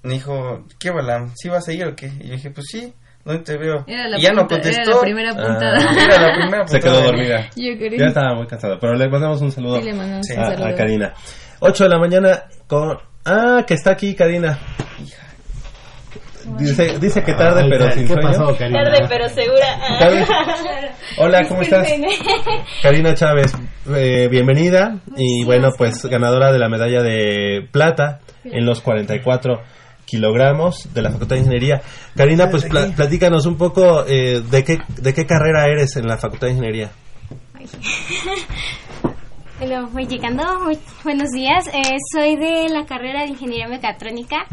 me dijo, ¿qué Balam? ¿Sí vas a ir o qué? Y yo dije, pues sí, ¿dónde te veo? Era la y ya no punta- era contestó. la primera puntada. Ah, era la primera Se quedó puntada. dormida. Yo estaba muy cansada, pero le mandamos un saludo, Sí, le mandamos a, un saludo. a Karina. 8 de la mañana con... Ah, que está aquí Karina. Dice, dice que tarde, Ay, pero ¿qué sin sueño. pasó, Karina? Tarde pero segura. Tarde. Hola, ¿cómo estás? Karina Chávez, eh, bienvenida y bueno, pues ganadora de la medalla de plata en los 44 kilogramos de la Facultad de Ingeniería. Karina, pues pla- platícanos un poco eh, de qué de qué carrera eres en la Facultad de Ingeniería. Bueno, voy llegando. Muy buenos días. Eh, soy de la carrera de Ingeniería Mecatrónica.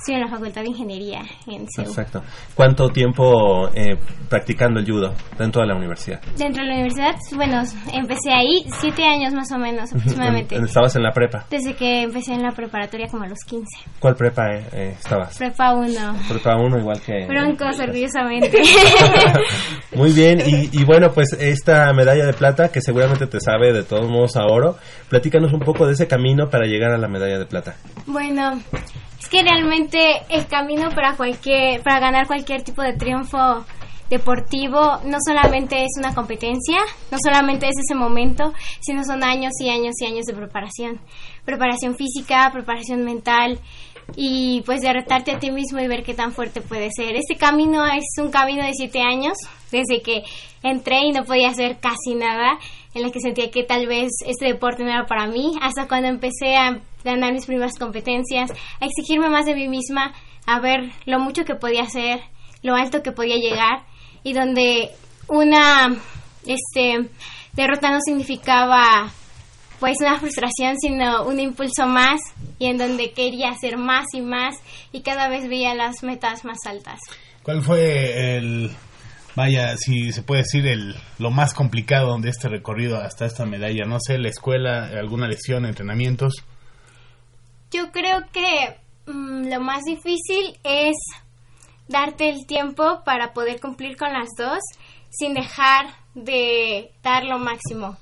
Estoy en la Facultad de Ingeniería en CEU. Exacto. ¿Cuánto tiempo eh, practicando el judo dentro de la universidad? Dentro de la universidad, bueno, empecé ahí siete años más o menos aproximadamente. En- Estabas en la prepa. Desde que empecé en la preparatoria como a los 15. ¿Cuál prepa eh, eh, estabas? Prepa 1. Prepa 1 igual que... Broncos, orgullosamente. Muy bien, y, y bueno, pues esta medalla de plata, que seguramente te sabe de todos modos a oro, platícanos un poco de ese camino para llegar a la medalla de plata. Bueno, es que realmente el camino para cualquier, para ganar cualquier tipo de triunfo deportivo no solamente es una competencia, no solamente es ese momento, sino son años y años y años de preparación. Preparación física, preparación mental y pues de retarte a ti mismo y ver qué tan fuerte puede ser. Este camino es un camino de siete años, desde que entré y no podía hacer casi nada, en la que sentía que tal vez este deporte no era para mí, hasta cuando empecé a ganar mis primeras competencias, a exigirme más de mí misma, a ver lo mucho que podía hacer, lo alto que podía llegar y donde una este derrota no significaba pues una frustración, sino un impulso más y en donde quería hacer más y más y cada vez veía las metas más altas. ¿Cuál fue el, vaya, si se puede decir, el lo más complicado de este recorrido hasta esta medalla? No sé, la escuela, alguna lesión, entrenamientos. Yo creo que mm, lo más difícil es darte el tiempo para poder cumplir con las dos sin dejar de dar lo máximo.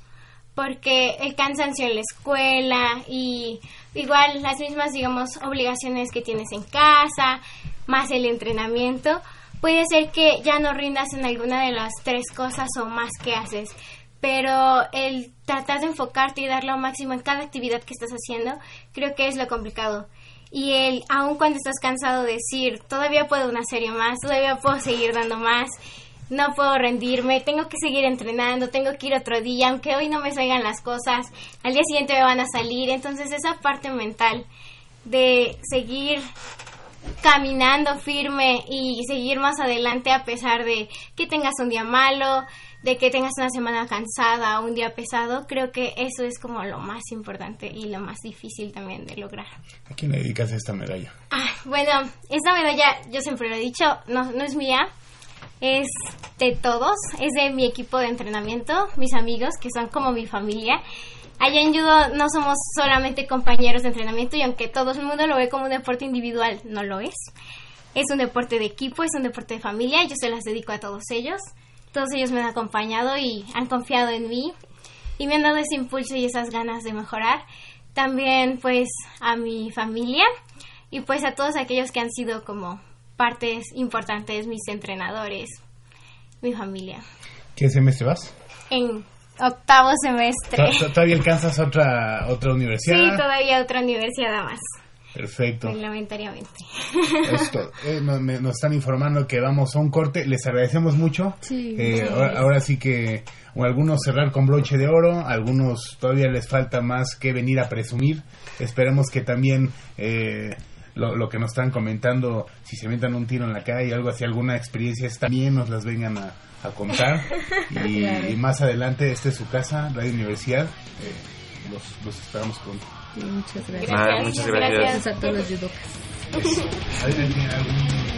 Porque el cansancio en la escuela y igual las mismas, digamos, obligaciones que tienes en casa, más el entrenamiento, puede ser que ya no rindas en alguna de las tres cosas o más que haces. Pero el tratar de enfocarte y dar lo máximo en cada actividad que estás haciendo, creo que es lo complicado. Y el, aun cuando estás cansado de decir, todavía puedo una serie más, todavía puedo seguir dando más, no puedo rendirme, tengo que seguir entrenando, tengo que ir otro día, aunque hoy no me salgan las cosas, al día siguiente me van a salir. Entonces esa parte mental de seguir caminando firme y seguir más adelante a pesar de que tengas un día malo, de que tengas una semana cansada o un día pesado, creo que eso es como lo más importante y lo más difícil también de lograr. ¿A quién le dedicas esta medalla? Ah, bueno, esta medalla, yo siempre lo he dicho, no, no es mía, es de todos, es de mi equipo de entrenamiento, mis amigos, que son como mi familia. Allá en judo no somos solamente compañeros de entrenamiento y aunque todo el mundo lo ve como un deporte individual, no lo es. Es un deporte de equipo, es un deporte de familia y yo se las dedico a todos ellos. Todos ellos me han acompañado y han confiado en mí y me han dado ese impulso y esas ganas de mejorar. También pues a mi familia y pues a todos aquellos que han sido como partes importantes, mis entrenadores, mi familia. ¿Qué semestre vas? En octavo semestre. ¿Tod- ¿Todavía alcanzas otra otra universidad? Sí, todavía otra universidad más. Perfecto. Reglamentariamente. Esto, eh, nos, me- nos están informando que vamos a un corte. Les agradecemos mucho. Sí, Eh, ahora, ahora sí que o algunos cerrar con broche de oro, algunos todavía les falta más que venir a presumir. Esperemos que también eh, lo, lo que nos están comentando, si se metan un tiro en la calle, algo así, alguna experiencia, también nos las vengan a, a contar. Y, Claro. y más adelante, esta es su casa, Radio Universidad. Eh, los, los esperamos con... Sí, muchas gracias. Ah, muchas gracias. Gracias a todos los judocas. ¿Alguien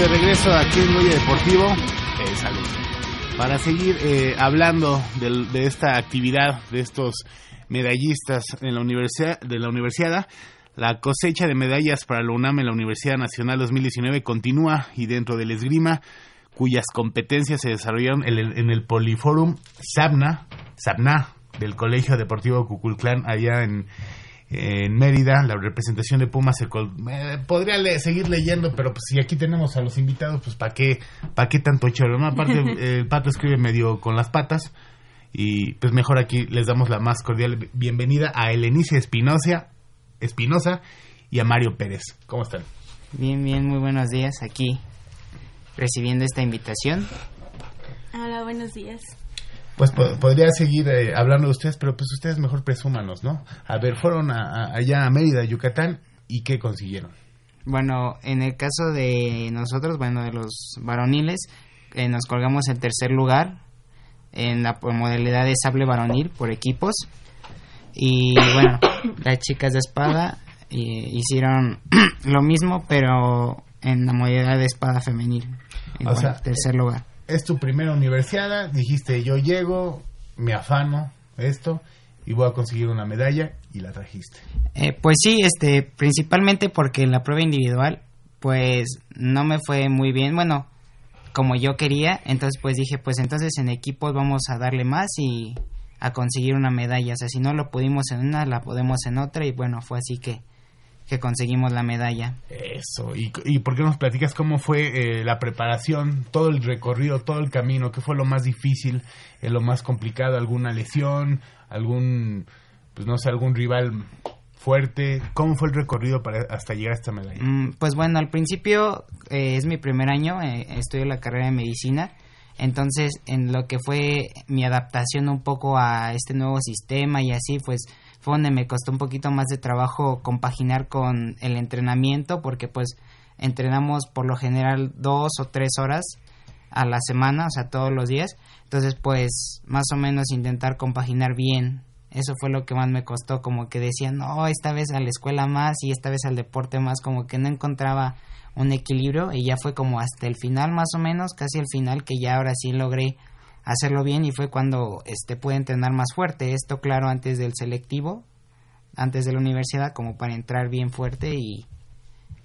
De regreso aquí en Goya Deportivo. Eh, salud. Para seguir eh, hablando de esta actividad, de estos medallistas en la universidad, de la universidad, la cosecha de medallas para la UNAM en la Universidad Nacional 2019 continúa y dentro del esgrima, cuyas competencias se desarrollaron en el, en el Poliforum Sabna, Sabna del Colegio Deportivo Cuculclán allá en, en Mérida, la representación de Pumas se col- eh, podría le- seguir leyendo, pero pues si aquí tenemos a los invitados, pues ¿para qué, pa' qué tanto choro? ¿no? Aparte, el pato escribe medio con las patas y pues mejor aquí les damos la más cordial bienvenida a Elenice Espinosa, Espinosa y a Mario Pérez. ¿Cómo están? Bien, bien, muy buenos días aquí recibiendo esta invitación. Hola, buenos días. Pues po- podría seguir eh, hablando de ustedes, pero pues ustedes mejor presúmanos, ¿no? A ver, fueron a- a- allá a Mérida, Yucatán, ¿y qué consiguieron? Bueno, en el caso de nosotros, bueno, de los varoniles, eh, nos colgamos en tercer lugar en la modalidad de sable varonil por equipos. Y bueno, las chicas de espada eh, hicieron lo mismo, pero en la modalidad de espada femenil. Igual, sea, tercer lugar. Es tu primera universidad, dijiste yo llego, me afano esto y voy a conseguir una medalla y la trajiste. Eh, pues sí, este, principalmente porque en la prueba individual, pues no me fue muy bien, bueno, como yo quería, entonces pues dije, pues entonces en equipos vamos a darle más y a conseguir una medalla, o sea, si no lo pudimos en una, la podemos en otra y bueno, fue así que, que conseguimos la medalla. Eso, ¿y, y por qué nos platicas cómo fue eh, la preparación, todo el recorrido, todo el camino? ¿Qué fue lo más difícil, eh, lo más complicado? ¿Alguna lesión? ¿Algún, pues no sé, algún rival fuerte? ¿Cómo fue el recorrido para hasta llegar a esta medalla? Mm, Pues bueno, al principio eh, es mi primer año, eh, estudio la carrera de medicina, Entonces, en lo que fue mi adaptación un poco a este nuevo sistema y así, pues fue donde me costó un poquito más de trabajo compaginar con el entrenamiento, porque pues entrenamos por lo general dos o tres horas a la semana, o sea, todos los días. Entonces, pues, más o menos intentar compaginar bien. Eso fue lo que más me costó, como que decía, no, esta vez a la escuela más y esta vez al deporte más, como que no encontraba un equilibrio y ya fue como hasta el final más o menos, casi el final que ya ahora sí logré hacerlo bien y fue cuando este pude entrenar más fuerte, esto claro antes del selectivo, antes de la universidad como para entrar bien fuerte y,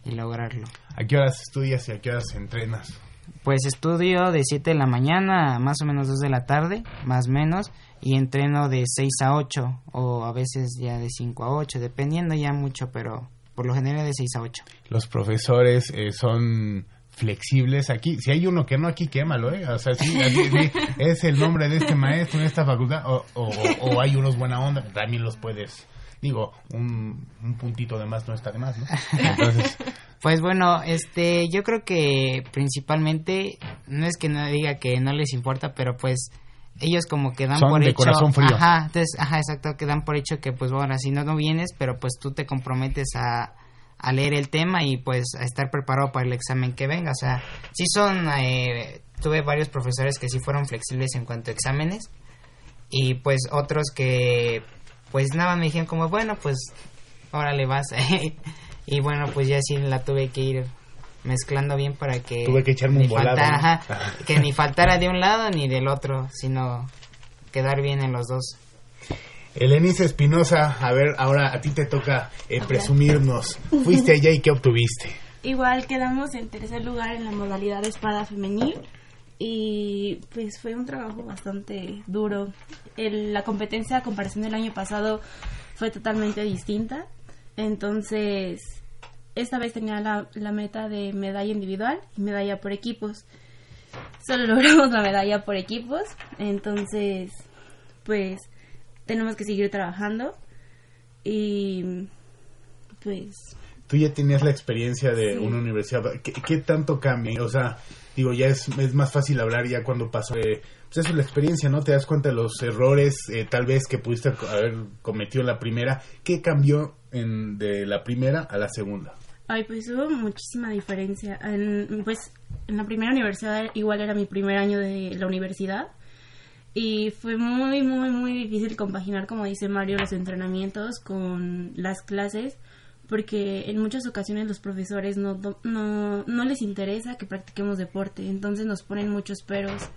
y lograrlo. ¿A qué horas estudias y a qué horas entrenas? Pues estudio de 7 de la mañana a más o menos 2 de la tarde, más o menos, y entreno de 6 a 8 o a veces ya de 5 a 8, dependiendo ya mucho, pero por lo general de 6 a 8. Los profesores eh, son flexibles aquí. Si hay uno que no, aquí quémalo, ¿eh? O sea, sí, es el nombre de este maestro en esta facultad, o, o, o hay unos buena onda, también los puedes digo, un, un, puntito de más no está de más, ¿no? Entonces... Pues bueno, este, yo creo que principalmente, no es que no diga que no les importa, pero pues ellos como que dan Son por de hecho... corazón frío. Ajá, entonces, ajá, exacto, que dan por hecho que pues bueno, si no, no vienes, pero pues tú te comprometes a, a leer el tema y pues a estar preparado para el examen que venga, o sea, sí son, eh, tuve varios profesores que sí fueron flexibles en cuanto a exámenes y pues otros que pues nada, me dijeron como, bueno, pues órale vas. y bueno, pues ya sí la tuve que ir mezclando bien para que... Tuve que echarme ni un volado. faltara- ¿no? ajá, que ni faltara de un lado ni del otro, sino quedar bien en los dos. Elenice Espinosa, a ver, ahora a ti te toca eh, presumirnos. Fuiste allá y qué obtuviste. Igual quedamos en tercer lugar en la modalidad de espada femenil y pues fue un trabajo bastante duro. El- la competencia a comparación del año pasado fue totalmente distinta. Entonces, esta vez tenía la, la meta de medalla individual y medalla por equipos. Solo logramos la medalla por equipos, entonces, pues tenemos que seguir trabajando y pues Tú ya tenías la experiencia de Sí. una universidad. ¿Qué, qué tanto cambia? O sea, digo, ya es, es más fácil hablar ya cuando pasó. eh, pues eso es la experiencia, ¿no? Te das cuenta de los errores, eh, tal vez que pudiste haber cometido en la primera. ¿Qué cambió en, de la primera a la segunda? Ay, pues hubo muchísima diferencia. En, pues en la primera universidad igual era mi primer año de la universidad y fue muy, muy, muy difícil compaginar, como dice Mario, los entrenamientos con las clases porque en muchas ocasiones los profesores no, no, no les interesa que practiquemos deporte, entonces nos ponen muchos peros.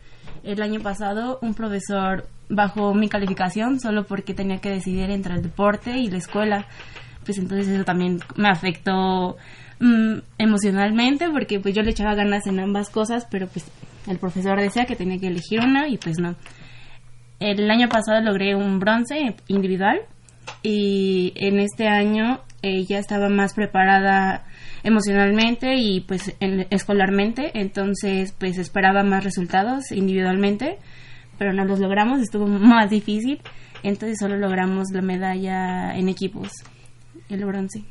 El año pasado un profesor bajó mi calificación solo porque tenía que decidir entre el deporte y la escuela pues entonces eso también me afectó mm, emocionalmente porque pues yo le echaba ganas en ambas cosas, pero pues el profesor decía que tenía que elegir una y pues no. El año pasado logré un bronce individual y en este año eh, ya estaba más preparada emocionalmente y pues en- escolarmente, entonces pues esperaba más resultados individualmente, pero no los logramos, estuvo más difícil, entonces solo logramos la medalla en equipos, el bronce.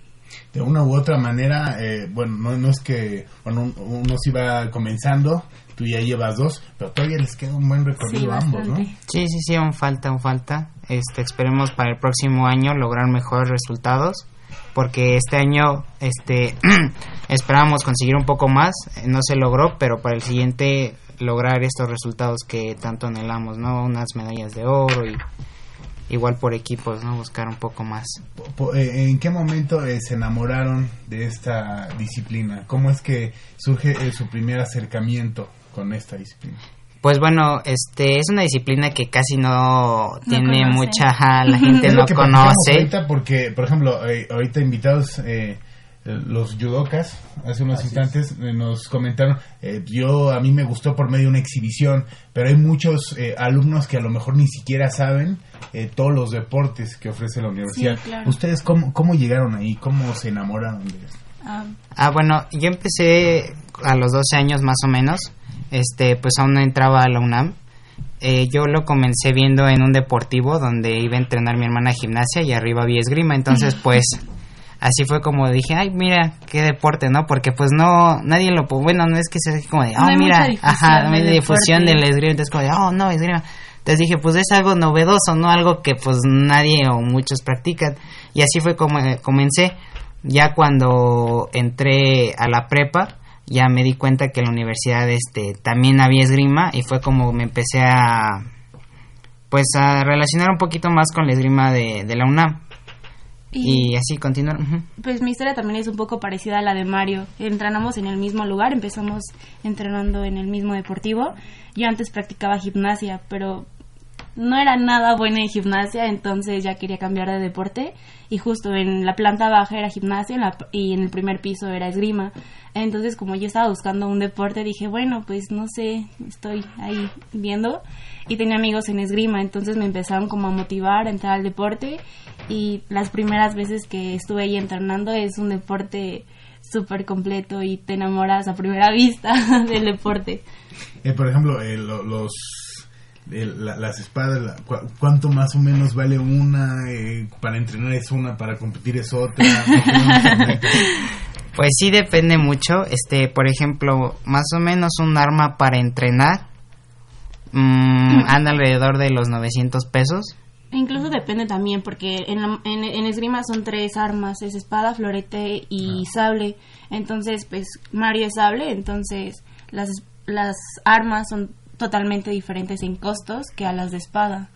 De una u otra manera, eh, bueno, no, no es que bueno, un- uno se iba comenzando, tú ya llevas dos, pero todavía les queda un buen recorrido a ambos, ¿no? Sí, sí, sí, aún falta, aún falta. Este, esperemos para el próximo año lograr mejores resultados, porque este año, este, esperábamos conseguir un poco más, eh, no se logró, pero para el siguiente lograr estos resultados que tanto anhelamos, ¿no? Unas medallas de oro y igual por equipos, ¿no? Buscar un poco más. Po- eh, ¿En qué momento eh, se enamoraron de esta disciplina? ¿Cómo es que surge eh, su primer acercamiento con esta disciplina? Pues bueno, este es una disciplina que casi no, tiene conoce. mucha, la gente Es lo no que conoce. Ahorita porque, por ejemplo, eh, ahorita invitados eh, los judokas, hace unos instantes eh, nos comentaron, eh, yo a mí me gustó por medio de una exhibición, pero hay muchos eh, alumnos que a lo mejor ni siquiera saben eh, todos los deportes que ofrece la universidad. Sí, claro. ¿Ustedes cómo, cómo llegaron ahí? ¿Cómo se enamoraron de esto? Ah, Ah, bueno, yo empecé a los 12 años más o menos. Este, pues aún no entraba a la UNAM. Eh, yo lo comencé viendo en un deportivo donde iba a entrenar mi hermana a gimnasia y arriba había esgrima. Entonces, pues así fue como dije, ay, mira, qué deporte, ¿no? Porque pues no, nadie lo, bueno, no es que sea como de, oh, No mira, difusión ajá, del difusión del esgrima, entonces como de, oh, no, esgrima. Entonces dije, pues es algo novedoso, ¿no? Algo que pues nadie o muchos practican. Y así fue como eh, comencé. Ya cuando entré a la prepa, ya me di cuenta que en la universidad este también había esgrima y fue como me empecé a pues a relacionar un poquito más con la esgrima de, de la UNAM. Y, Y- así continuar. Pues mi historia también es un poco parecida a la de Mario. Entrenamos en el mismo lugar, empezamos entrenando en el mismo deportivo. Yo antes practicaba gimnasia, pero no era nada buena en gimnasia, entonces ya quería cambiar de deporte. Y justo en la planta baja era gimnasia en la- y en el primer piso era esgrima. Entonces como yo estaba buscando un deporte, dije, bueno, pues no sé, estoy ahí viendo. Y tenía amigos en esgrima, entonces me empezaron como a motivar a entrar al deporte. Y las primeras veces que estuve ahí entrenando es un deporte súper completo y te enamoras a primera vista del deporte. Eh, por ejemplo, eh, lo- los eh, la- las espadas, la- cu- ¿cuánto más o menos vale una? Eh, para entrenar es una, para competir es otra. Pues sí depende mucho. Este, por ejemplo, más o menos un arma para entrenar mm, anda alrededor de los 900 pesos. Incluso depende también, porque en, la- en, en esgrima son tres armas, es espada, florete y sable. Entonces, pues Mario es sable, entonces las, las armas son totalmente diferentes en costos que a las de espada.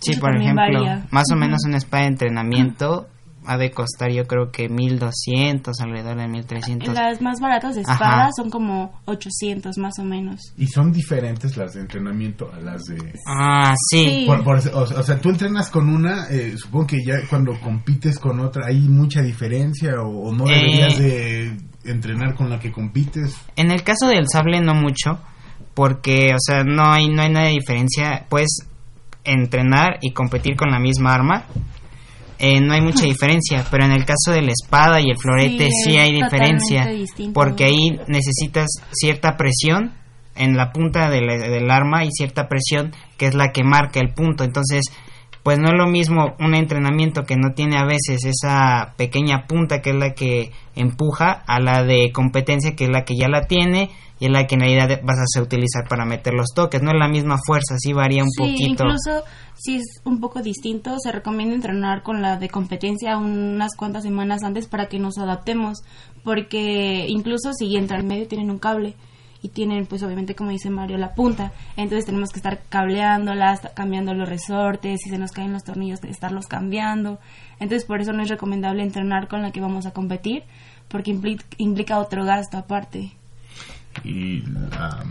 Sí, Eso por ejemplo, varía. más o menos una espada de entrenamiento ha de costar yo creo que 1200, alrededor de 1300. Las más baratas de Ajá. espada son como 800 más o menos. Y son diferentes las de entrenamiento a las de... Ah, sí. Sí. Por- por- o, o sea, tú entrenas con una, eh, supongo que ya cuando compites con otra hay mucha diferencia o, o no Eh. deberías de entrenar con la que compites. En el caso del sable no mucho, porque, o sea, no hay, no hay nada de diferencia. Puedes entrenar y competir con la misma arma. Eh, no hay mucha diferencia, pero en el caso de la espada y el florete Sí, hay diferencia, distinto. porque ahí necesitas cierta presión en la punta del, del arma y cierta presión que es la que marca el punto. Entonces, pues no es lo mismo un entrenamiento que no tiene a veces esa pequeña punta que es la que empuja a la de competencia que es la que ya la tiene y es la que en realidad vas a utilizar para meter los toques. No es la misma fuerza, sí varía un Sí, poquito. incluso si es un poco distinto, se recomienda entrenar con la de competencia unas cuantas semanas antes para que nos adaptemos, porque incluso si entran en medio tienen un cable y tienen pues obviamente como dice Mario la punta, entonces tenemos que estar cableándolas, cambiando los resortes, si se nos caen los tornillos estarlos cambiando, entonces por eso no es recomendable entrenar con la que vamos a competir, porque impli- implica otro gasto aparte. Y la...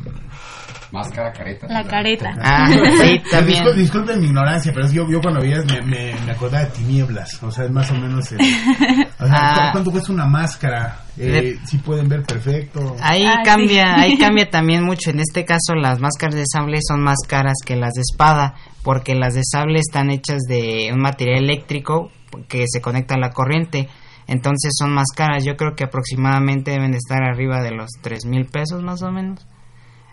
Máscara, careta. La careta. Ah, sí, también. Discul- disculpen mi ignorancia, pero es que yo, yo cuando veía me, me, me acordaba de tinieblas. O sea, es más o menos. el- o sea, Ah. ¿cu- ¿Cuánto cuesta una máscara? Eh, De- si pueden ver perfecto. Ahí Ah, cambia, sí. ahí cambia también mucho. En este caso, las máscaras de sable son más caras que las de espada, porque las de sable están hechas de un material eléctrico que se conecta a la corriente. Entonces son más caras. Yo creo que aproximadamente deben de estar arriba de los tres mil pesos más o menos.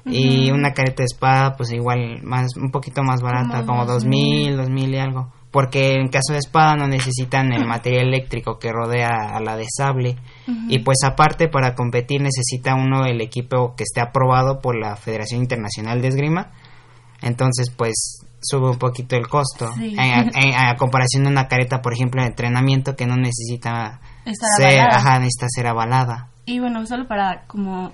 Y una careta de espada, pues igual más, un poquito más barata, Como dos mil, dos mil y algo. Porque en caso de espada no necesitan el material eléctrico que rodea a la de sable. Y pues aparte para competir necesita uno el equipo que esté aprobado por la Federación Internacional de Esgrima. Entonces pues sube un poquito el costo. Sí. A comparación de una careta, por ejemplo, de entrenamiento que no necesita ser, avalada. ajá, necesita ser avalada. Y bueno, solo para como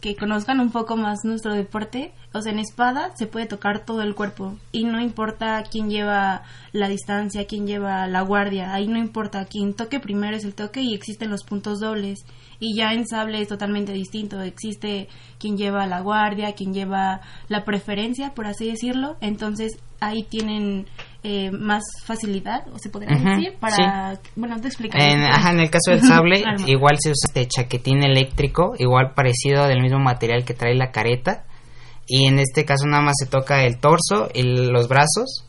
que conozcan un poco más nuestro deporte, o sea, en espada se puede tocar todo el cuerpo y no importa quién lleva la distancia, quién lleva la guardia, ahí no importa, quien toque primero es el toque y existen los puntos dobles. Y ya en sable es totalmente distinto, existe quien lleva la guardia, quien lleva la preferencia, por así decirlo, entonces ahí tienen eh, más facilidad, o se podría decir, para, bueno, te explicaré. En, ajá, en el caso del sable, igual se usa este chaquetín eléctrico, igual parecido del mismo material que trae la careta. Y en este caso nada más se toca el torso, el- los brazos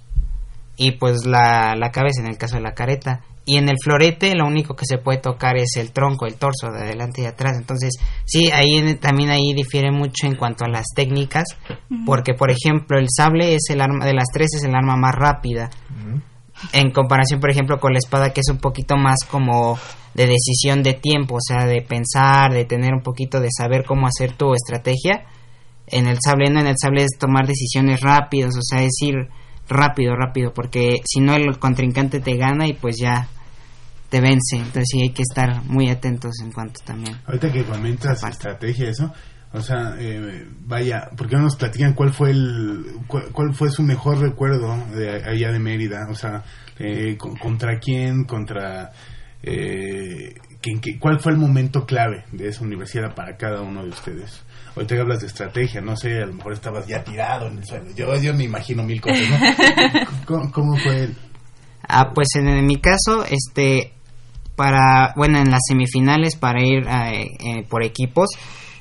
y pues la, la cabeza en el caso de la careta. Y en el florete lo único que se puede tocar es el tronco, el torso, de adelante y atrás. Entonces, sí, ahí también ahí difiere mucho en cuanto a las técnicas, porque por ejemplo el sable es el arma de las tres es el arma más rápida en comparación, por ejemplo, con la espada que es un poquito más como de decisión de tiempo, o sea, de pensar, de tener un poquito de saber cómo hacer tu estrategia. En el sable, no, en el sable es tomar decisiones rápidas, o sea, es ir rápido, rápido, porque si no el contrincante te gana y pues ya te vence. Entonces sí hay que estar muy atentos en cuanto también. Ahorita que comentas estrategia, eso, o sea, eh, vaya, ¿por qué no nos platican cuál fue el, cuál, cuál fue su mejor recuerdo de allá de Mérida? O sea, eh, con- contra quién, contra eh, ¿quién- qué- cuál fue el momento clave de esa universidad para cada uno de ustedes. Ahorita hablas de estrategia, no sé, a lo mejor estabas ya tirado en el suelo. Yo, yo me imagino mil cosas, ¿no? ¿Cómo, cómo fue el, Ah, pues en, en mi caso, este, para, bueno, en las semifinales para ir eh, eh, por equipos,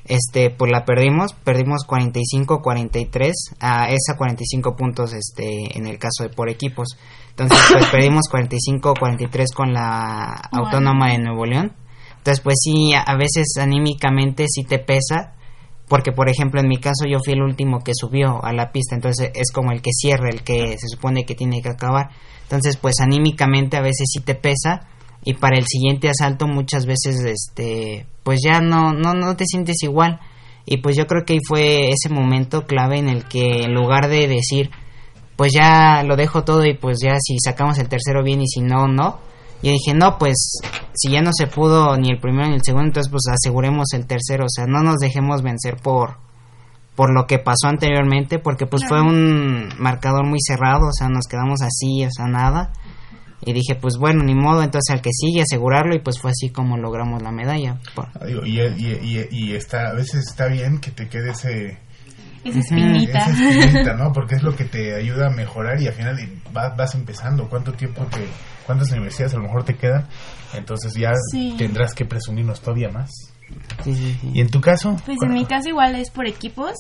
este, pues la perdimos, perdimos 45-43, a esa 45 puntos, este, en el caso de por equipos. Entonces, pues perdimos 45-43 con la. Autónoma de Nuevo León. Entonces, pues sí, a- a veces anímicamente sí te pesa, porque por ejemplo en mi caso yo fui el último que subió a la pista, entonces es como el que cierra, el que se supone que tiene que acabar. Entonces, pues anímicamente a veces sí te pesa y para el siguiente asalto muchas veces este pues ya no no no te sientes igual. Y pues yo creo que ahí fue ese momento clave en el que en lugar de decir pues ya lo dejo todo y pues ya si sacamos el tercero bien y si no, no. Yo dije, no, pues si ya no se pudo ni el primero ni el segundo, entonces pues aseguremos el tercero, o sea, no nos dejemos vencer por por lo que pasó anteriormente, porque pues fue un marcador muy cerrado, o sea, nos quedamos así, o sea, nada. Y dije, pues bueno, ni modo, entonces al que sigue asegurarlo y pues fue así como logramos la medalla. Por- Ah, y, y, y está, a veces está bien que te quede ese... Esa espinita. Esa espinita, ¿no? Porque es lo que te ayuda a mejorar y al final vas, vas empezando. ¿Cuánto tiempo te... ¿Cuántas universidades a lo mejor te quedan? Entonces ya Sí. tendrás que presumirnos todavía más. Sí, sí, sí. ¿Y en tu caso? Pues en mi caso igual es por equipos.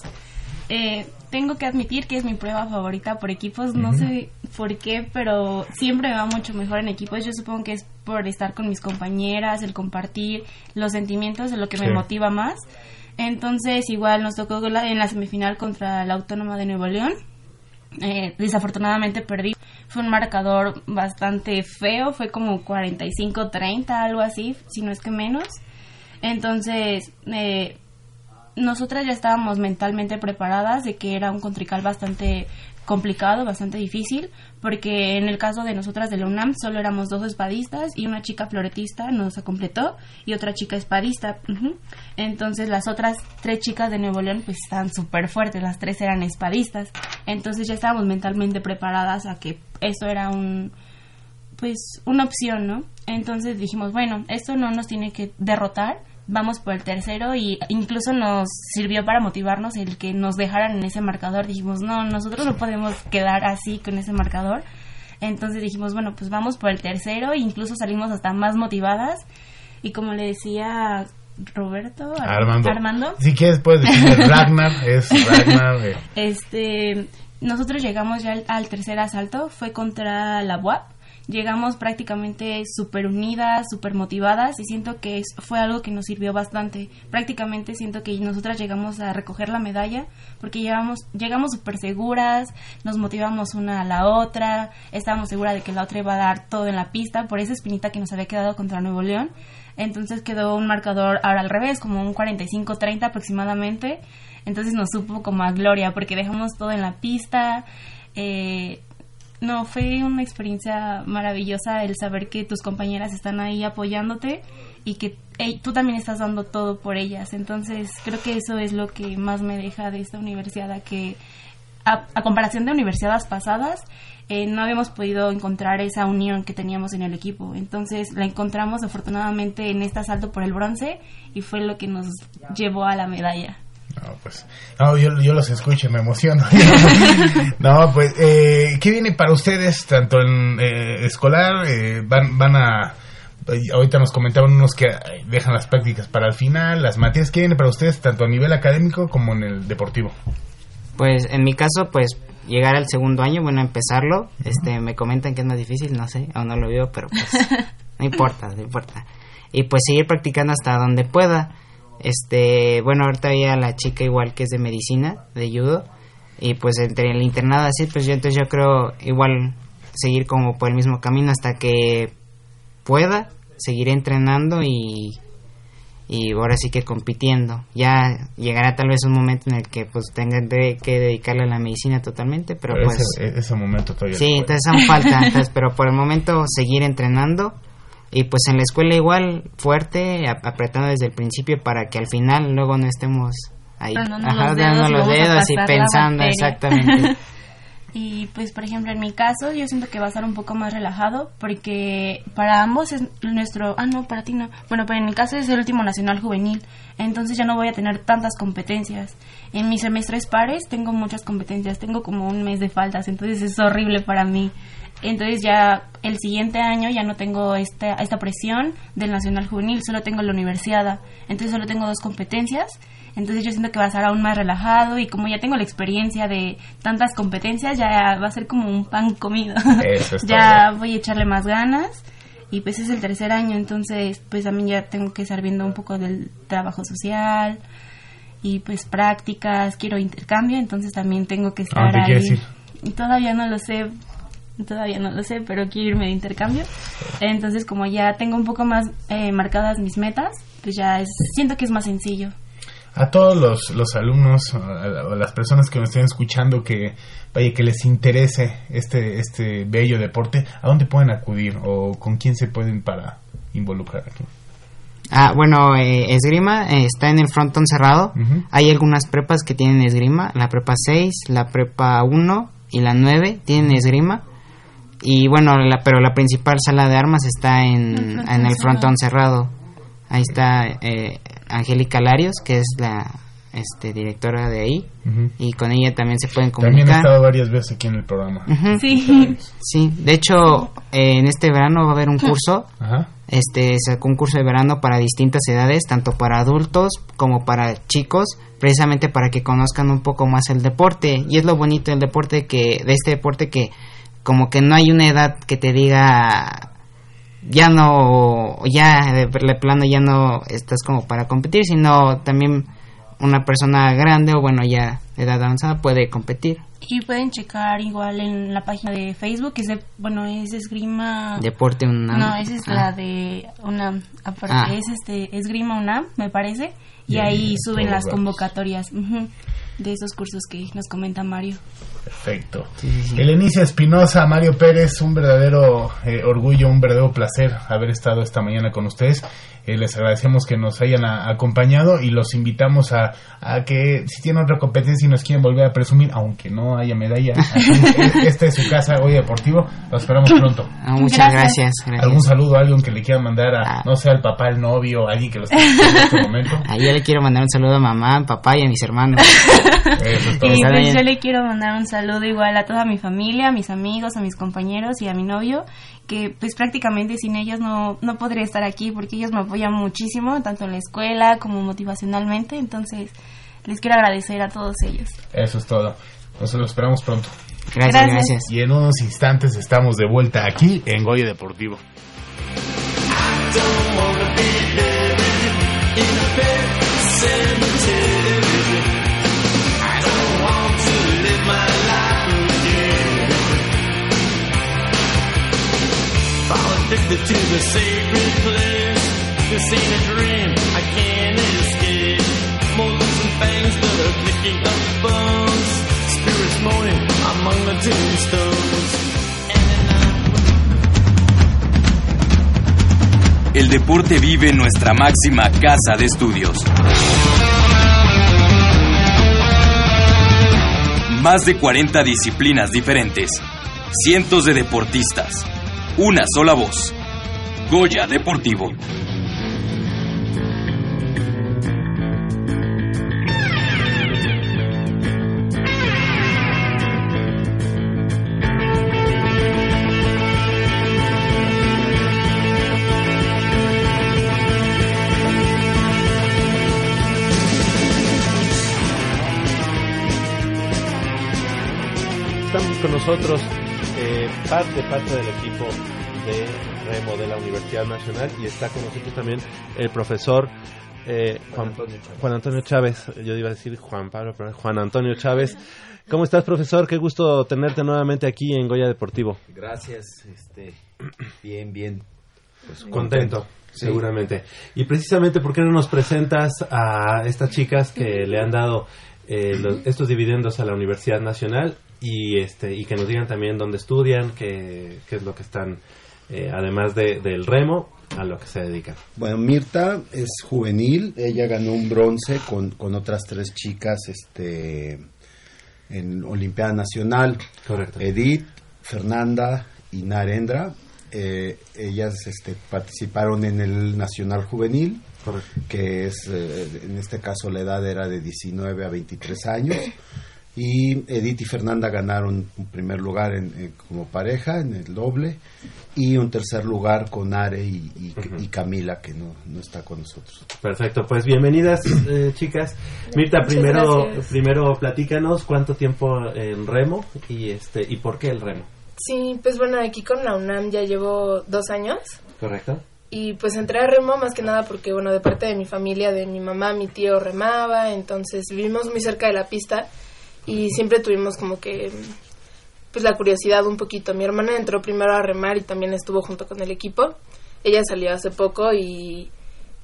Eh, tengo que admitir que es mi prueba favorita por equipos. No Ujú. sé por qué, pero siempre me va mucho mejor en equipos. Yo supongo que es por estar con mis compañeras, el compartir los sentimientos de lo que me Sí. motiva más. Entonces igual nos tocó en la semifinal contra la Autónoma de Nuevo León. Eh, desafortunadamente perdí. Fue un marcador bastante feo, fue como 45-30, algo así, si no es que menos. Entonces, eh, nosotras ya estábamos mentalmente preparadas de que era un contrincante bastante complicado, bastante difícil, porque en el caso de nosotras de la UNAM solo éramos dos espadistas y una chica floretista nos completó y otra chica espadista. Entonces las otras tres chicas de Nuevo León pues estaban súper fuertes, las tres eran espadistas. Entonces ya estábamos mentalmente preparadas a que eso era un pues una opción, ¿no? Entonces dijimos, bueno, esto no nos tiene que derrotar, vamos por el tercero y incluso nos sirvió para motivarnos el que nos dejaran en ese marcador. Dijimos, no, nosotros no podemos quedar así con ese marcador. Entonces dijimos, bueno, pues vamos por el tercero e incluso salimos hasta más motivadas y como le decía Roberto, Ar- Armando. Armando Si quieres puedes decirme Ragnar, es Ragnar. eh, este, nosotros llegamos ya al, al tercer asalto, fue contra la UAP. Llegamos prácticamente súper unidas, súper motivadas y siento que fue algo que nos sirvió bastante. Prácticamente siento que nosotras llegamos a recoger la medalla porque llegamos, llegamos súper seguras, nos motivamos una a la otra, estábamos seguras de que la otra iba a dar todo en la pista por esa espinita que nos había quedado contra Nuevo León. Entonces quedó un marcador ahora al revés, como un 45-30 aproximadamente. Entonces nos supo como a gloria porque dejamos todo en la pista. Eh, no, fue una experiencia maravillosa el saber que tus compañeras están ahí apoyándote y que tú también estás dando todo por ellas. Entonces creo que eso es lo que más me deja de esta universidad, a que a, a comparación de universidades pasadas, eh, no habíamos podido encontrar esa unión que teníamos en el equipo. Entonces la encontramos afortunadamente en este asalto por el bronce y fue lo que nos llevó a la medalla. No, pues, no, yo, yo los escucho me emociono. no, pues, eh, ¿qué viene para ustedes, tanto en eh, escolar, eh, van, van a, ahorita nos comentaban unos que eh, dejan las prácticas para el final, las materias, ¿qué viene para ustedes, tanto a nivel académico como en el deportivo? Pues en mi caso, pues llegar al segundo año, bueno, empezarlo, este, me comentan que es más difícil, no sé, aún no lo veo, pero pues no importa, no importa. Y pues seguir practicando hasta donde pueda. Este, bueno, ahorita había la chica igual que es de medicina, de judo, y pues entre el internado así, pues yo entonces yo creo igual seguir como por el mismo camino hasta que pueda, seguiré entrenando y y ahora sí que compitiendo. Ya llegará tal vez un momento en el que pues tenga que dedicarle a la medicina totalmente, pero, pues ese, ese, momento todavía. Sí, entonces aún falta, entonces, pero por el momento seguir entrenando y pues en la escuela igual fuerte, apretando desde el principio para que al final luego no estemos ahí dando los dedos, y pensando exactamente. Y pues, por ejemplo, en mi caso, yo siento que va a estar un poco más relajado porque para ambos es nuestro... Ah, no, para ti no. Bueno, pero en mi caso es el último nacional juvenil, entonces ya no voy a tener tantas competencias. En mis semestres pares tengo muchas competencias, tengo como un mes de faltas, entonces es horrible para mí. Entonces ya el siguiente año ya no tengo esta, esta presión del nacional juvenil, solo tengo la universidad. Entonces solo tengo dos competencias entonces yo siento que va a estar aún más relajado y como ya tengo la experiencia de tantas competencias, ya va a ser como un pan comido. ya voy a echarle más ganas y pues es el tercer año, entonces pues también ya tengo que estar viendo un poco del trabajo social y pues prácticas, quiero intercambio, entonces también tengo que estar ahí. Y todavía no lo sé, todavía no lo sé, pero quiero irme de intercambio. Entonces como ya tengo un poco más eh, marcadas mis metas, pues ya es, siento que es más sencillo a todos los, los alumnos o las personas que nos estén escuchando que vaya que les interese este este bello deporte, ¿a dónde pueden acudir o con quién se pueden para involucrar aquí? Ah, bueno, eh, esgrima eh, está en el frontón cerrado. Hay algunas prepas que tienen esgrima, la prepa 6, la prepa 1 y la 9 tienen esgrima. Y bueno, la, pero la principal sala de armas está en, en el frontón cerrado. Ahí está eh, Angélica Larios, que es la este, directora de ahí, y con ella también se pueden comunicar. También ha estado varias veces aquí en el programa. Sí. Sí, de hecho, eh, en este verano va a haber un curso, este sacó un curso de verano para distintas edades, tanto para adultos como para chicos, precisamente para que conozcan un poco más el deporte. Y es lo bonito del deporte que, de este deporte que como que no hay una edad que te diga ya no, ya de, plano ya no estás como para competir, sino también una persona grande o bueno ya de edad avanzada puede competir. Y pueden checar igual en la página de Facebook, que es bueno, es esgrima... Deporte UNAM. No, esa es la ah. de UNAM, aparte ah. es este esgrima UNAM, me parece, y ahí suben las convocatorias de esos cursos que nos comenta Mario. Perfecto. Elenicia Espinosa, Mario Pérez, un verdadero eh, orgullo, un verdadero placer haber estado esta mañana con ustedes. Eh, les agradecemos que nos hayan acompañado y los invitamos a, que si tienen otra competencia y nos quieren volver a presumir, aunque no haya medalla, esta es su casa hoy deportivo, los esperamos pronto. Ah, muchas gracias. ¿Algún saludo a alguien que le quiera mandar a, ah. no sé, al papá, al novio, a alguien que lo esté en este momento? A yo le quiero mandar un saludo a mamá, papá y a mis hermanos. y pues yo le quiero mandar un saludo igual a toda mi familia, a mis amigos, a mis compañeros y a mi novio que pues prácticamente sin ellos no, no podría estar aquí porque ellos me apoyan muchísimo, tanto en la escuela como motivacionalmente, entonces les quiero agradecer a todos ellos. Eso es todo. Entonces lo esperamos pronto. Gracias, gracias. Y en unos instantes estamos de vuelta aquí en Goya Deportivo. El deporte vive en nuestra máxima casa de estudios. Más de 40 disciplinas diferentes, cientos de deportistas, una sola voz. Goya Deportivo. Estamos con nosotros parte, parte del equipo de remo de la Universidad Nacional y está con nosotros también el profesor eh, Juan, Juan Antonio Chávez. Yo iba a decir Juan Pablo, pero Juan Antonio Chávez. ¿Cómo estás, profesor? Qué gusto tenerte nuevamente aquí en Goya Deportivo. Gracias, este, bien, bien. Pues contento, sí. seguramente. Y precisamente, ¿por qué no nos presentas a estas chicas que le han dado eh, los, estos dividendos a la Universidad Nacional y este y que nos digan también dónde estudian, qué, qué es lo que están, eh, además de, del remo, a lo que se dedican? Bueno, Mirta es juvenil, ella ganó un bronce con, con otras tres chicas este, en Olimpiada Nacional. Correcto. Edith, Fernanda y Narendra. Eh, ellas este, participaron en el Nacional Juvenil, Correcto. que es, eh, en este caso la edad era de 19 a 23 años. Y Edith y Fernanda ganaron un primer lugar en, en- como pareja en el doble y un tercer lugar con Are y, y- y Camila, que no, no está con nosotros. Perfecto, pues bienvenidas eh, chicas. Mirta, Muchas primero, gracias. primero platícanos cuánto tiempo en remo y este y por qué el remo. Sí, pues bueno, aquí con la UNAM ya llevo dos años ¿Correcto? y pues entré a remo más que nada porque, bueno, de parte de mi familia, de mi mamá, mi tío remaba, entonces vivimos muy cerca de la pista y siempre tuvimos como que pues la curiosidad un poquito. Mi hermana entró primero a remar y también estuvo junto con el equipo. Ella salió hace poco y,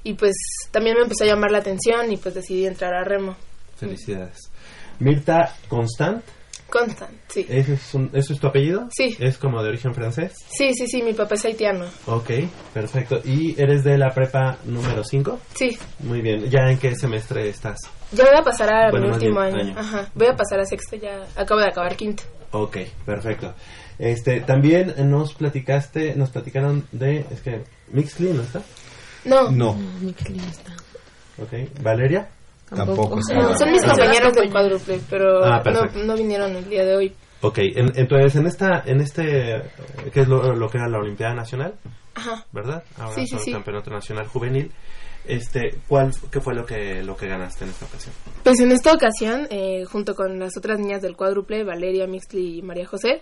y pues también me empezó a llamar la atención y pues decidí entrar a remo. Felicidades. Mirta Constant, Constant, sí. ¿ese es, un- ¿eso es tu apellido? Sí. ¿Es como de origen francés? Sí, sí, sí, mi papá es haitiano. Ok, perfecto. ¿Y eres de la prepa número 5? Sí. Muy bien. ¿Ya en qué semestre estás? Ya voy a pasar a Bueno, mi último bien, año. año. Ajá. Voy a pasar a sexto ya. Acabo de acabar quinto. Ok, perfecto. Este, también nos platicaste, nos platicaron de, es que Mixly no está. No. No. Ok, Valeria. Tampoco No, son mis compañeros del cuádruple, pero Ah, no, no vinieron el día de hoy. Ok, en- entonces en esta, en este, eh, que es lo, lo que era la Olimpiada Nacional, Ajá. ¿verdad? Ahora Sí, sí, son sí. Campeonato Nacional Juvenil. Este, ¿cuál, qué fue lo que, lo que ganaste en esta ocasión? Pues en esta ocasión, eh, junto con las otras niñas del cuádruple, Valeria, Mixley y María José,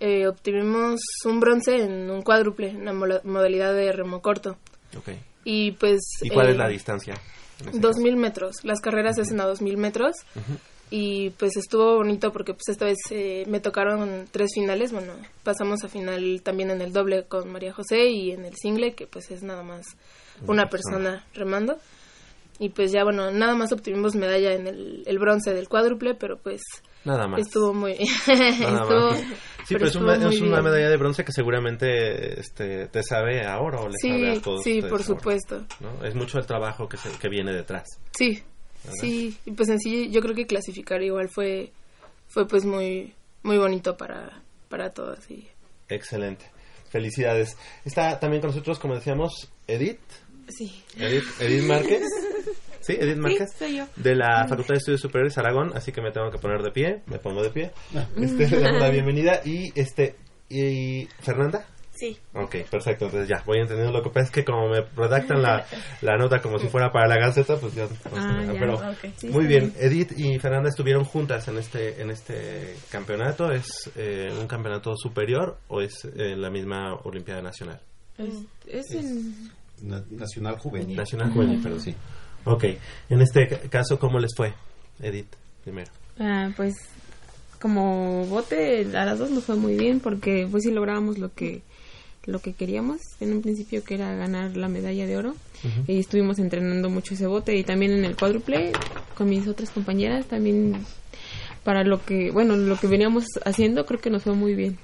eh, obtuvimos un bronce en un cuádruple, en la modalidad de remo corto. Ok. Y pues... ¿Y cuál eh, es la distancia? En ese Dos mil metros. Las carreras se hacen a dos mil metros. Ujú. Y pues estuvo bonito porque pues esta vez eh, me tocaron tres finales. Bueno, pasamos a final también en el doble con María José y en el single, que pues es nada más Una una persona remando. Y pues ya bueno, nada más obtuvimos medalla en el, el bronce del cuádruple, pero pues Nada más. estuvo muy... Nada estuvo- más. Sí, pero pero es, una, es una medalla de bronce que seguramente este, te sabe a oro o le sabe a Sí, todos sí, por supuesto. ¿no? Es mucho el trabajo que, se, que viene detrás. Sí, ¿verdad? sí, y pues en sí yo creo que clasificar igual fue fue pues muy muy bonito para para todos y Excelente. Felicidades. Está también con nosotros, como decíamos, Edith. sí. Edith, Edith Márquez. Sí, Edith Márquez. soy yo. De la Facultad de Estudios Superiores Aragón, así que me tengo que poner de pie. Me pongo de pie. Este, le damos la bienvenida. Y, este, y Fernanda. Sí. Ok, perfecto. Entonces ya, voy entendiendo. Lo que pasa es que como me redactan la, la nota como si fuera para la Gaceta, pues ya... Ah, ya, pero ok. Sí, muy bien. Edith y Fernanda estuvieron juntas en este en este campeonato. ¿Es eh, un campeonato superior o es eh, la misma Olimpiada Nacional? Es en... Na- Nacional Juvenil. Nacional Juvenil, pero sí. Ok. En este ca- caso, ¿cómo les fue, Edith, primero? Ah, pues como bote a las dos nos fue muy bien porque pues sí lográbamos lo que lo que queríamos en un principio que era ganar la medalla de oro y estuvimos entrenando mucho ese bote y también en el cuádruple con mis otras compañeras también para lo que bueno lo que veníamos haciendo creo que nos fue muy bien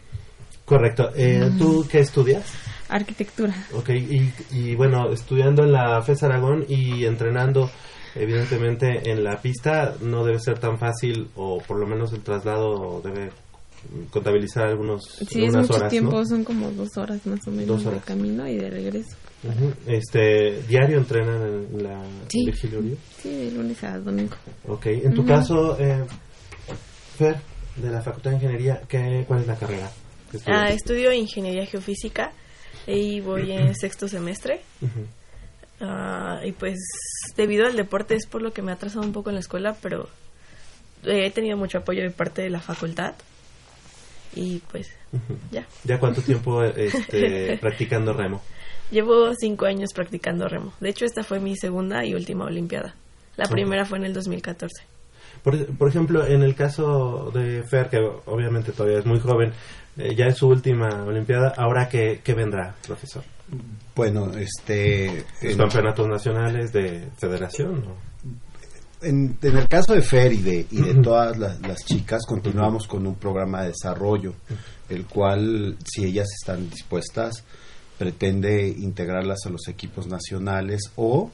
Correcto. Eh, ¿Tú qué estudias? Arquitectura Ok, y, y bueno, estudiando en la FES Aragón y entrenando evidentemente en la pista no debe ser tan fácil o por lo menos el traslado debe contabilizar algunos sí es mucho horas, tiempo ¿no? son como dos horas más o menos de camino y de regreso. Este, ¿diario entrenan en la Sí. Virgilio Uribe? sí de lunes a domingo Ok, en tu caso, eh, Fer, de la Facultad de Ingeniería, ¿qué, ¿cuál es la carrera? Ah, estudio ingeniería geofísica y voy en sexto semestre. Ah, y pues debido al deporte es por lo que me ha atrasado un poco en la escuela, pero he tenido mucho apoyo de parte de la facultad. y pues ya. ¿Ya cuánto tiempo este, practicando remo? Llevo cinco años practicando remo. De hecho, esta fue mi segunda y última Olimpiada. La primera fue en el 2014. Por, por, ejemplo, en el caso de Fer, que obviamente todavía es muy joven, eh, ya es su última Olimpiada, ¿ahora qué, qué vendrá, profesor? Bueno, este... ¿Los campeonatos nacionales de federación? En, en, el caso de Fer y de, y de todas las, las, chicas, continuamos con un programa de desarrollo, el cual, si ellas están dispuestas, pretende integrarlas a los equipos nacionales o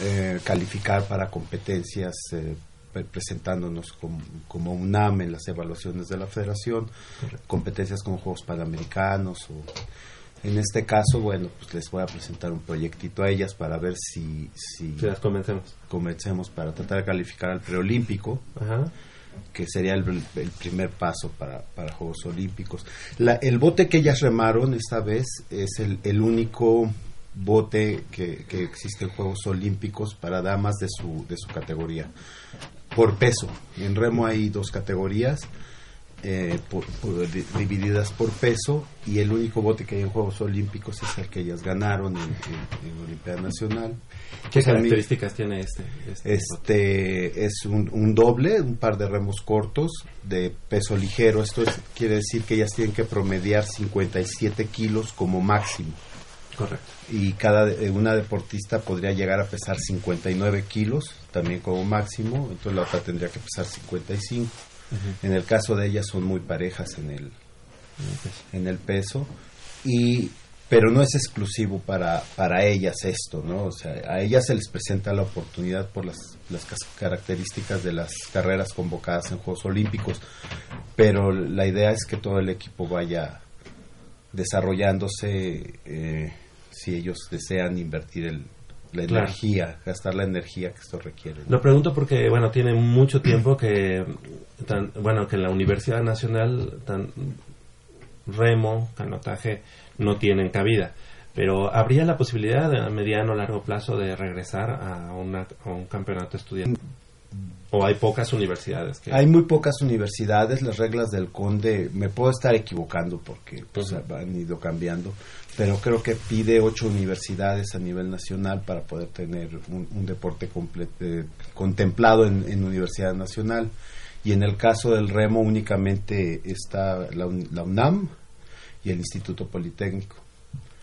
eh, calificar para competencias eh, presentándonos como, como, UNAM en las evaluaciones de la federación, competencias con Juegos Panamericanos o en este caso, bueno, pues les voy a presentar un proyectito a ellas para ver si... Si, las convencemos. Convencemos para tratar de calificar al preolímpico, que sería el, el, primer paso para, para Juegos Olímpicos. La, el bote que ellas remaron esta vez es el, el único bote que, que, existe en Juegos Olímpicos para damas de su, de su categoría. Por peso. En remo hay dos categorías eh, por, por, divididas por peso y el único bote que hay en Juegos Olímpicos es el que ellas ganaron en, en, en Olimpiada Nacional. ¿Qué características tiene este? Este, este es un, un, doble, un par de remos cortos de peso ligero. Esto es, quiere decir que ellas tienen que promediar 57 kilos como máximo. Correcto. Y cada una deportista podría llegar a pesar 59 kilos, también como máximo, entonces la otra tendría que pesar 55. En el caso de ellas son muy parejas en el, en el peso. Y, pero no es exclusivo para, para ellas esto, ¿no? O sea, a ellas se les presenta la oportunidad por las, las características de las carreras convocadas en Juegos Olímpicos. Pero la idea es que todo el equipo vaya desarrollándose eh, si ellos desean invertir el, la Claro. energía, gastar la energía que esto requiere. ¿no? Lo pregunto porque, bueno, tiene mucho tiempo que, tan, bueno, que en la Universidad Nacional, tan, remo, canotaje, no tienen cabida. Pero ¿habría la posibilidad a mediano o largo plazo de regresar a, una, a un campeonato estudiantil? ¿O hay pocas universidades? Que... Hay muy pocas universidades, las reglas del CONDE, me puedo estar equivocando porque pues, han ido cambiando, pero creo que pide ocho universidades a nivel nacional para poder tener un, un deporte completo, contemplado en, en, Universidad Nacional. Y en el caso del remo únicamente está la, la UNAM y el Instituto Politécnico.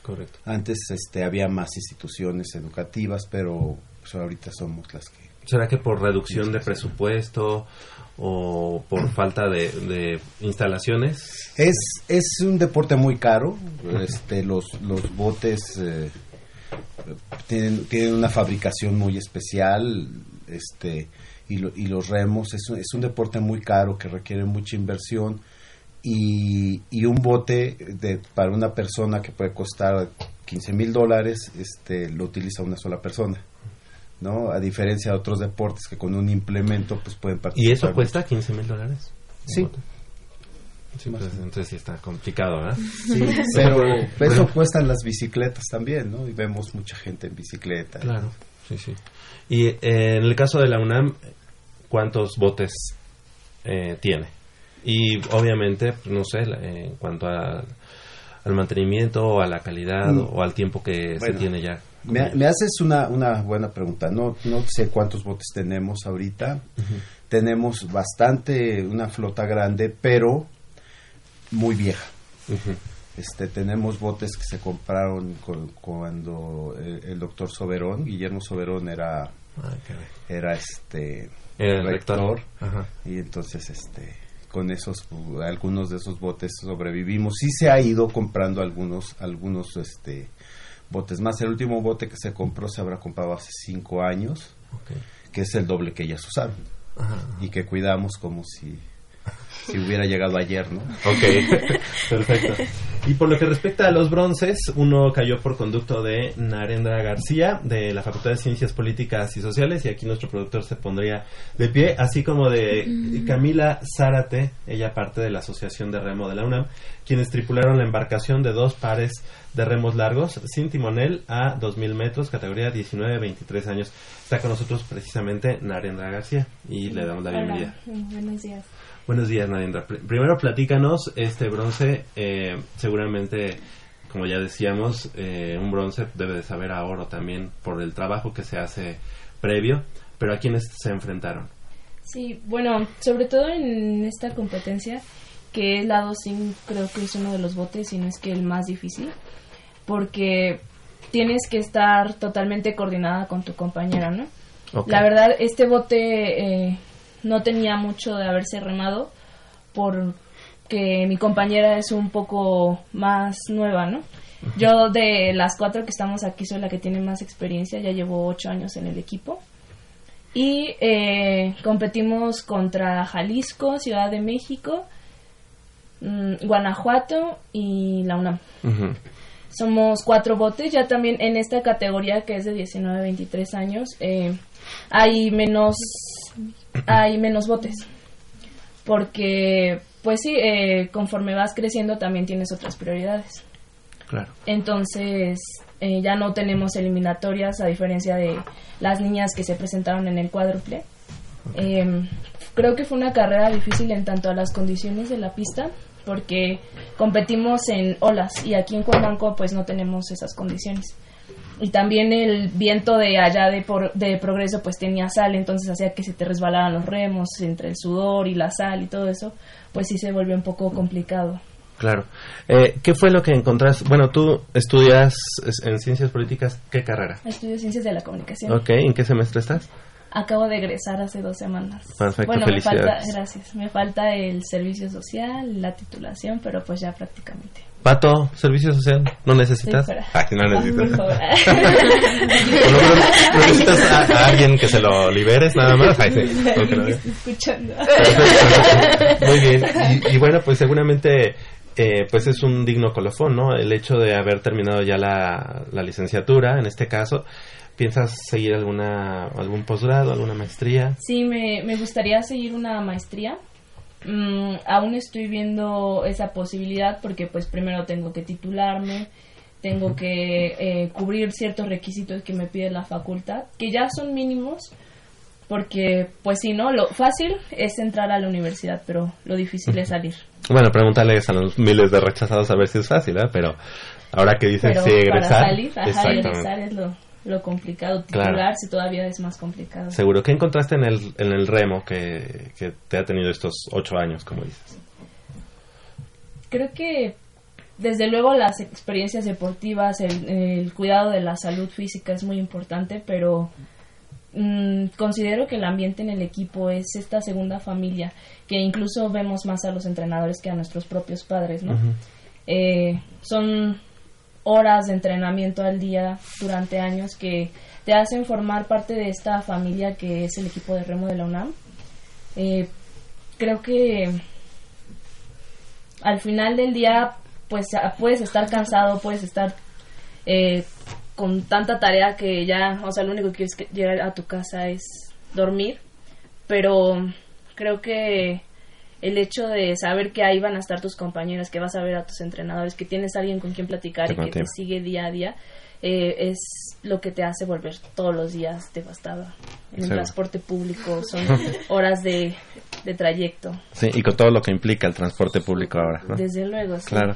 Correcto. Antes este, había más instituciones educativas, pero pues, ahorita somos las que ¿Será que por reducción de presupuesto o por falta de, de instalaciones? Es, es un deporte muy caro. Este, los, los botes eh, tienen, tienen una fabricación muy especial este, y, lo, y los remos. Es un, es un deporte muy caro que requiere mucha inversión. Y, y un bote de, para una persona que puede costar 15 mil dólares, este, lo utiliza una sola persona. ¿No? A diferencia de otros deportes que con un implemento pues pueden participar. ¿Y eso cuesta 15 mil dólares? Sí. Sí, pues, entonces sí está complicado, ¿verdad? Sí, pero eso cuestan las bicicletas también, ¿no? Y vemos mucha gente en bicicleta. Claro, sí, sí. Y eh, en el caso de la UNAM, ¿cuántos botes eh, tiene? Y obviamente, no sé, en cuanto a, al mantenimiento o a la calidad mm. o al tiempo que bueno, se tiene ya. Me, me, haces una, una buena pregunta. No, no sé cuántos botes tenemos ahorita. Uh -huh. Tenemos bastante, una flota grande, pero muy vieja. Uh -huh. este, tenemos botes que se compraron con, cuando el, el, doctor Soberón, Guillermo Soberón era, ah, era este era el rector. rector y entonces este con esos algunos de esos botes sobrevivimos. Sí se ha ido comprando algunos algunos este botes más. El último bote que se compró se habrá comprado hace cinco años, okay. que es el doble que ellas usaron ajá, ajá. y que cuidamos como si si hubiera llegado ayer, ¿no? Ok, perfecto. Y por lo que respecta a los bronces, uno cayó por conducto de Narendra García, de la Facultad de Ciencias Políticas y Sociales, y aquí nuestro productor se pondría de pie, así como de Camila Zárate, ella parte de la Asociación de Remo de la UNAM, quienes tripularon la embarcación de dos pares de remos largos, sin timonel, a 2.000 metros, categoría 19-23 años. Está con nosotros precisamente Narendra García, y le damos la bienvenida. Hola. Buenos días. Buenos días, Nadindra. Pr- Primero platícanos este bronce, eh, seguramente, como ya decíamos, eh, un bronce debe de saber a oro también por el trabajo que se hace previo, pero ¿a quiénes se enfrentaron? Sí, bueno, sobre todo en esta competencia, que es la 2 creo que es uno de los botes, y no es que el más difícil, porque tienes que estar totalmente coordinada con tu compañera, ¿no? La verdad, este bote eh, no tenía mucho de haberse remado, porque mi compañera es un poco más nueva, ¿no? Yo de las cuatro que estamos aquí soy la que tiene más experiencia, ya llevo ocho años en el equipo. Y eh, competimos contra Jalisco, Ciudad de México, mm, Guanajuato y la UNAM. Somos cuatro botes, ya también en esta categoría que es de 19 a 23 años, eh, hay menos hay menos botes. Porque, pues sí, eh, conforme vas creciendo también tienes otras prioridades. Claro. Entonces, eh, ya no tenemos eliminatorias a diferencia de las niñas que se presentaron en el cuádruple. Eh, creo que fue una carrera difícil en tanto a las condiciones de la pista, porque competimos en olas y aquí en Cuermanco pues no tenemos esas condiciones. Y también el viento de allá de, por- de progreso pues tenía sal, entonces hacía que se te resbalaran los remos entre el sudor y la sal y todo eso, pues sí se volvió un poco complicado. Claro. Eh, ¿Qué fue lo que encontraste? Bueno, tú estudias es- en ciencias políticas, ¿qué carrera? Estudio Ciencias de la Comunicación. Ok, ¿en qué semestre estás? Acabo de egresar hace dos semanas. Perfecto, bueno, me falta, felicidades. gracias. Me falta el servicio social, la titulación, pero pues ya prácticamente. Pato, servicio social, ¿no necesitas? Ay, no necesitas. ¿No, necesitas a, a alguien que se lo liberes nada más? Ay, sí, esté escuchando. Muy bien. Y, y bueno, pues seguramente eh, pues es un digno colofón, ¿no? El hecho de haber terminado ya la, la licenciatura, en este caso. ¿Piensas seguir alguna algún posgrado, alguna maestría? Sí, me, me gustaría seguir una maestría. Mm, aún estoy viendo esa posibilidad porque pues primero tengo que titularme, tengo que eh, cubrir ciertos requisitos que me pide la facultad, que ya son mínimos, porque pues si no, lo fácil es entrar a la universidad, pero lo difícil es salir. Bueno, pregúntales a los miles de rechazados a ver si es fácil, ¿eh? Pero ahora que dicen Pero sí, para egresar. salir, ajá, egresar es lo, lo complicado, Claro. titularse todavía es más complicado. Seguro. ¿Qué encontraste en el, en el remo que, que te ha tenido estos ocho años, como dices? Creo que desde luego las experiencias deportivas, el, el cuidado de la salud física es muy importante, pero mm, considero que el ambiente en el equipo es esta segunda familia, que incluso vemos más a los entrenadores que a nuestros propios padres, ¿no? Eh, son horas de entrenamiento al día durante años que te hacen formar parte de esta familia que es el equipo de remo de la UNAM. Eh, creo que al final del día pues puedes estar cansado, puedes estar eh, con tanta tarea que ya, o sea, lo único que quieres llegar a tu casa es dormir, pero creo que el hecho de saber que ahí van a estar tus compañeros, que vas a ver a tus entrenadores, que tienes alguien con quien platicar Te y que te sigue día a día, eh, es lo que te hace volver todos los días devastada. En el transporte público son horas de, de trayecto. Sí, y con todo lo que implica el transporte público ahora, ¿no? Desde luego, sí. Claro.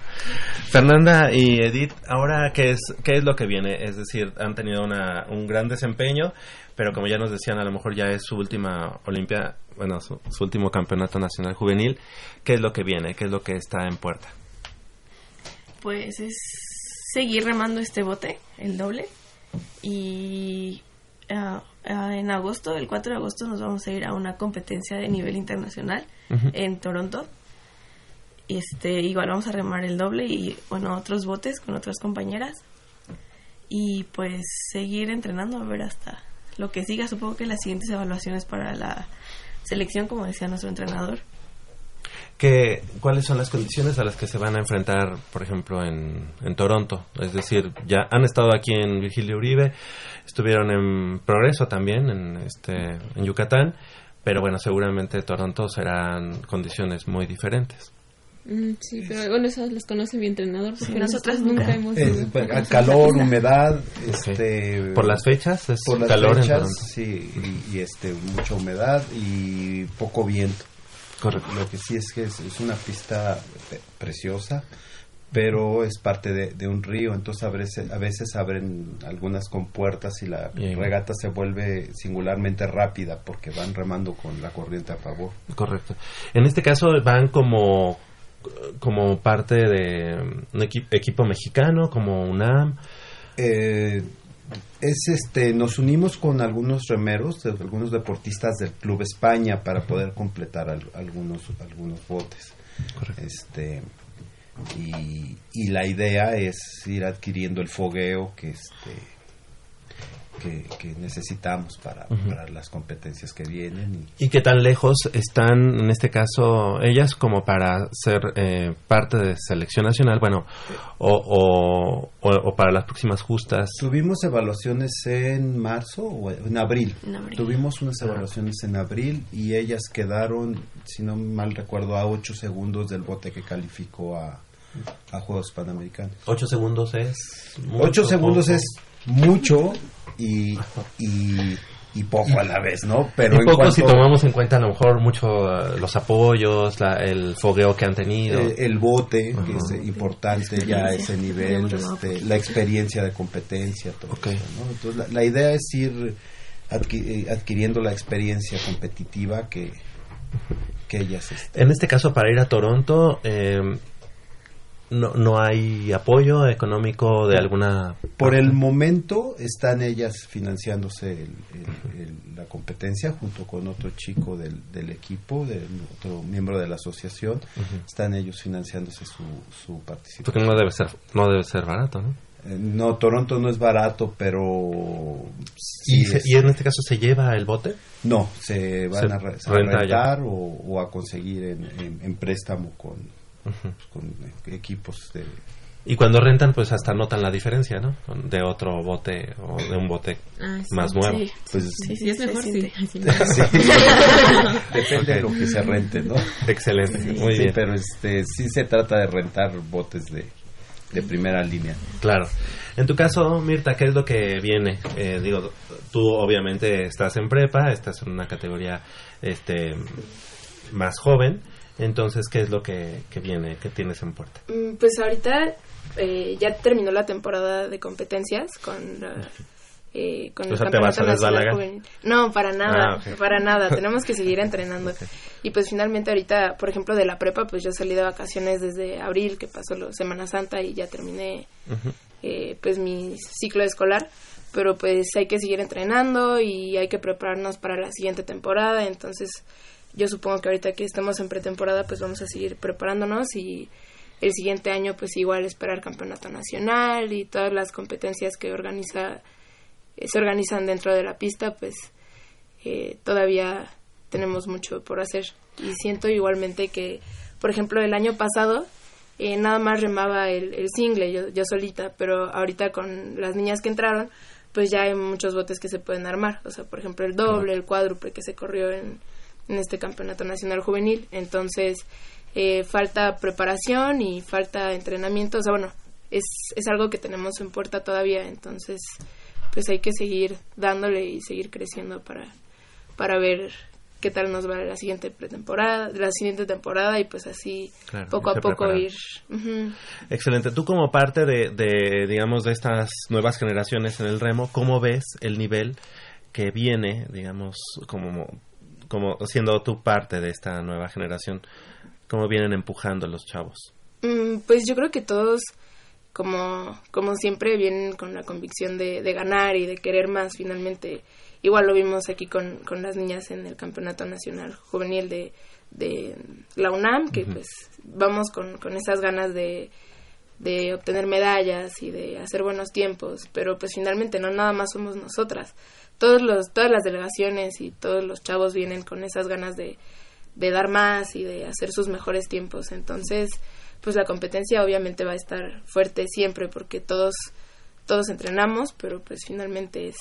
Fernanda y Edith, ahora qué es qué es lo que viene, es decir, han tenido una, un gran desempeño, pero como ya nos decían, a lo mejor ya es su última Olimpia, bueno, su, su último campeonato nacional juvenil. ¿Qué es lo que viene? ¿Qué es lo que está en puerta? Pues es seguir remando este bote, el doble. Y ah, ah, en agosto, el 4 de agosto, nos vamos a ir a una competencia de nivel internacional en Toronto. Y este, igual vamos a remar el doble y, bueno, otros botes con otras compañeras. Y pues seguir entrenando a ver hasta lo que siga. Supongo que las siguientes evaluaciones para la selección, como decía nuestro entrenador. ¿Qué, ¿Cuáles son las condiciones a las que se van a enfrentar, por ejemplo, en, en Toronto? Es decir, ya han estado aquí en Virgilio Uribe, estuvieron en Progreso también, en, este, en Yucatán, pero bueno, seguramente Toronto serán condiciones muy diferentes. Mm, sí, pero bueno, esas las conoce mi entrenador. Porque nosotras nunca hemos Es, ido. pues, a calor, humedad, este ¿Por las fechas? ¿Es por las calor fechas, sí, y, y, este mucha humedad y poco viento. Correcto. Lo que sí es que es, es una pista preciosa, pero es parte de, de un río, entonces a veces, a veces abren algunas compuertas y la Bien. regata se vuelve singularmente rápida porque van remando con la corriente a favor. Correcto. En este caso van como como parte de un equi- equipo mexicano, como UNAM. Eh, es este nos unimos con algunos remeros algunos deportistas del club España para poder completar al- algunos algunos botes. Este y, y la idea es ir adquiriendo el fogueo que este que, que necesitamos para, para las competencias que vienen y ¿Y qué tan lejos están, en este caso, ellas como para ser eh, parte de selección nacional? Bueno, o, o, o- o para las próximas justas. Tuvimos evaluaciones en marzo o en abril. En abril. Tuvimos unas evaluaciones en abril y ellas quedaron, si no mal recuerdo, a 8 segundos del bote que calificó a, a Juegos Panamericanos. ¿Ocho segundos es? mucho, 8 segundos poco? es mucho y, y, y poco a la vez, ¿no? Pero y en poco cuanto- si tomamos en cuenta a lo mejor mucho eh, los apoyos, la- el fogueo que han tenido. Eh, el bote, que es importante ya a ese nivel, este, la experiencia de competencia, todo eso, ¿no? Entonces, la, la idea es ir adqui- eh, adquiriendo la experiencia competitiva que, que ellas... En este caso, para ir a Toronto, eh, no, no hay apoyo económico de alguna... Por el momento están ellas financiándose el- el- el- la competencia junto con otro chico del, del equipo, de otro miembro de la asociación. Están ellos financiándose su, su participación. Porque no debe ser, no debe ser barato, ¿no? Eh, No, Toronto no es barato, pero... sí ¿Y, se- es- y en este caso se lleva el bote? No, se van Se a, re- rentar o, o a conseguir en, en- en préstamo con, con equipos de... Y cuando rentan, pues hasta notan la diferencia, ¿no? Con- De otro bote o de un bote Ah, sí. más nuevo. Sí, Pues, sí, sí, es mejor, sí. Sí. Depende de lo que se rente, ¿no? Excelente, Sí, muy sí, bien. pero este sí se trata de rentar botes de, de primera línea. Claro. En tu caso, Mirta, ¿qué es lo que viene? Eh, digo, tú obviamente estás en prepa, estás en una categoría este más joven, entonces, ¿qué es lo que, que viene? ¿Qué tienes en puerta? Mm, Pues ahorita eh, ya terminó la temporada de competencias con la- eh, con O sea, ¿te vas a desbalagar? No, para nada, Ah, ok. para nada. Tenemos que seguir entrenando. Y pues finalmente ahorita, por ejemplo, de la prepa, pues yo salí de vacaciones desde abril, que pasó la Semana Santa y ya terminé eh, pues mi ciclo escolar. Pero pues hay que seguir entrenando y hay que prepararnos para la siguiente temporada. Entonces yo supongo que ahorita que estamos en pretemporada, pues vamos a seguir preparándonos y el siguiente año pues igual esperar campeonato nacional y todas las competencias que organiza eh, se organizan dentro de la pista pues eh, todavía tenemos mucho por hacer. Y siento igualmente que por ejemplo el año pasado eh, nada más remaba el, el single yo, yo solita pero ahorita con las niñas que entraron pues ya hay muchos botes que se pueden armar. O sea por ejemplo el doble el cuádruple que se corrió en, en este campeonato nacional juvenil entonces eh, falta preparación y falta entrenamiento o sea bueno es, es algo que tenemos en puerta todavía entonces pues hay que seguir dándole y seguir creciendo para para ver qué tal nos va la siguiente pretemporada la siguiente temporada y pues así Claro, poco a poco ir. Excelente. Tú como parte de, de, digamos, de estas nuevas generaciones en el remo, ¿cómo ves el nivel que viene, digamos, como, como siendo tú parte de esta nueva generación? ¿Cómo vienen empujando los chavos? Mm, pues yo creo que todos, como, como siempre, vienen con la convicción de, de ganar y de querer más. Finalmente, igual lo vimos aquí con, con las niñas en el Campeonato Nacional Juvenil de, de la UNAM, que pues vamos con, con esas ganas de, de obtener medallas y de hacer buenos tiempos. Pero pues finalmente no nada más somos nosotras. Todos los, todas las delegaciones y todos los chavos vienen con esas ganas de, de dar más y de hacer sus mejores tiempos. Entonces, pues la competencia obviamente va a estar fuerte siempre porque todos todos entrenamos, pero pues finalmente es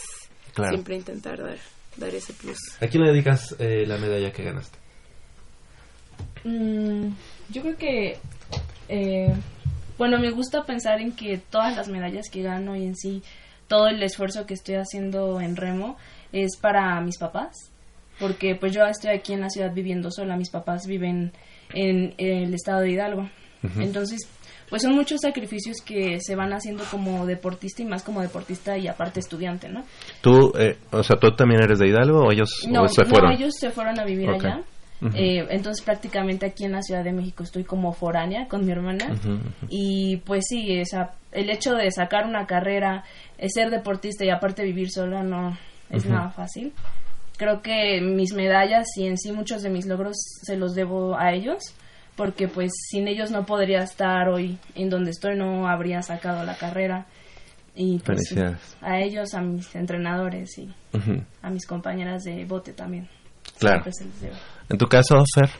Claro. siempre intentar dar dar ese plus. ¿A quién le dedicas eh, la medalla que ganaste? Mm, yo creo que, eh, bueno, me gusta pensar en que todas las medallas que gano y en sí todo el esfuerzo que estoy haciendo en remo es para mis papás, porque pues yo estoy aquí en la ciudad viviendo sola, mis papás viven en, el estado de Hidalgo. Entonces, pues son muchos sacrificios que se van haciendo como deportista y más como deportista y aparte estudiante, ¿no? ¿Tú, eh, o sea, tú también eres de Hidalgo o ellos no, se fueron? No, ellos se fueron a vivir allá. Eh, entonces prácticamente aquí en la Ciudad de México estoy como foránea con mi hermana y pues sí, esa, el hecho de sacar una carrera, ser deportista y aparte vivir sola no es nada fácil. Creo que mis medallas y en sí muchos de mis logros se los debo a ellos porque pues sin ellos no podría estar hoy en donde estoy, no habría sacado la carrera. Y pues, a ellos, a mis entrenadores y a mis compañeras de bote también. Claro. ¿En tu caso, Fer?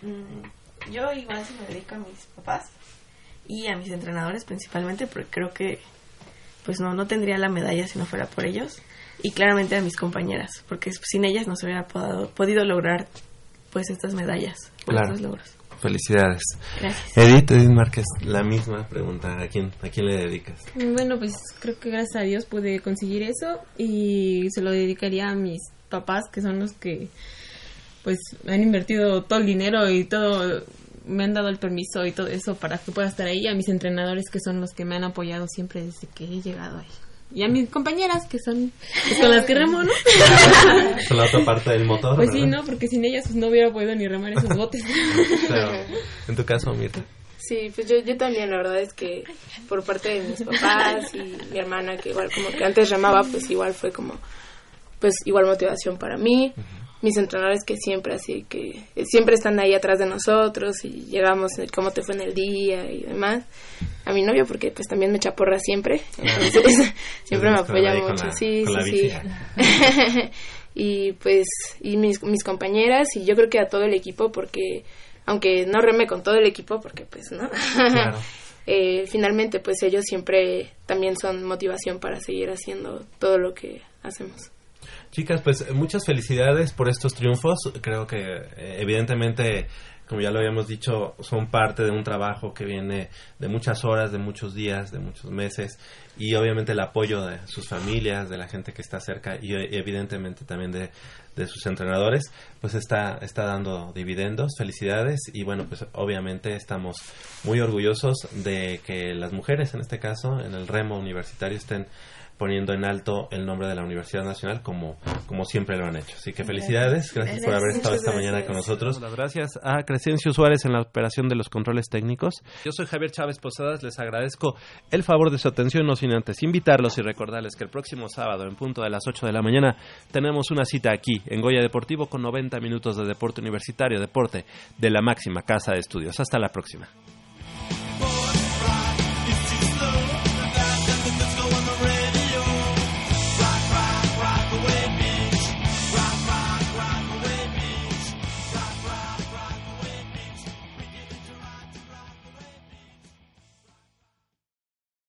Mm, yo igual se me dedico a mis papás y a mis entrenadores principalmente porque creo que pues no, no tendría la medalla si no fuera por ellos y claramente a mis compañeras porque sin ellas no se hubiera podido, podido lograr pues estas medallas, claro. estos logros. Felicidades. Gracias. Edith, Edith Márquez, la misma pregunta. ¿A quién, ¿A quién le dedicas? Bueno, pues creo que gracias a Dios pude conseguir eso y se lo dedicaría a mis papás, que son los que pues han invertido todo el dinero y todo, me han dado el permiso y todo eso para que pueda estar ahí, a mis entrenadores que son los que me han apoyado siempre desde que he llegado ahí. Y a mis compañeras que son pues, con las que remo, ¿no? Con la otra parte del motor. Pues sí, ¿no? Porque sin ellas pues, no hubiera podido ni remar esos botes. en tu caso, Mirta. Sí, pues yo, yo también, la verdad es que por parte de mis papás y mi hermana, que igual como que antes remaba, pues igual fue como, pues igual motivación para mí mis entrenadores que siempre así que siempre están ahí atrás de nosotros y llegamos cómo te fue en el día y demás. A mi novio porque pues también me chaporra siempre. Entonces siempre me apoya mucho. sí sí sí. y pues y mis, mis compañeras y yo creo que a todo el equipo porque aunque no reme con todo el equipo porque pues no eh, finalmente pues ellos siempre también son motivación para seguir haciendo todo lo que hacemos Chicas, pues muchas felicidades por estos triunfos. Creo que eh, evidentemente, como ya lo habíamos dicho, son parte de un trabajo que viene de muchas horas, de muchos días, de muchos meses y obviamente el apoyo de sus familias, de la gente que está cerca y evidentemente también de, de sus entrenadores, pues está, está dando dividendos. Felicidades y bueno, pues obviamente estamos muy orgullosos de que las mujeres, en este caso, en el remo universitario, estén poniendo en alto el nombre de la Universidad Nacional como, como siempre lo han hecho. Así que felicidades, gracias, por haber estado esta mañana con nosotros. Las gracias a Crescencio Suárez en la operación de los controles técnicos. Yo soy Javier Chávez Posadas, les agradezco el favor de su atención, no sin antes invitarlos y recordarles que el próximo sábado en punto de las 8 de la mañana tenemos una cita aquí en Goya Deportivo con 90 minutos de deporte universitario, deporte de la máxima casa de estudios. Hasta la próxima.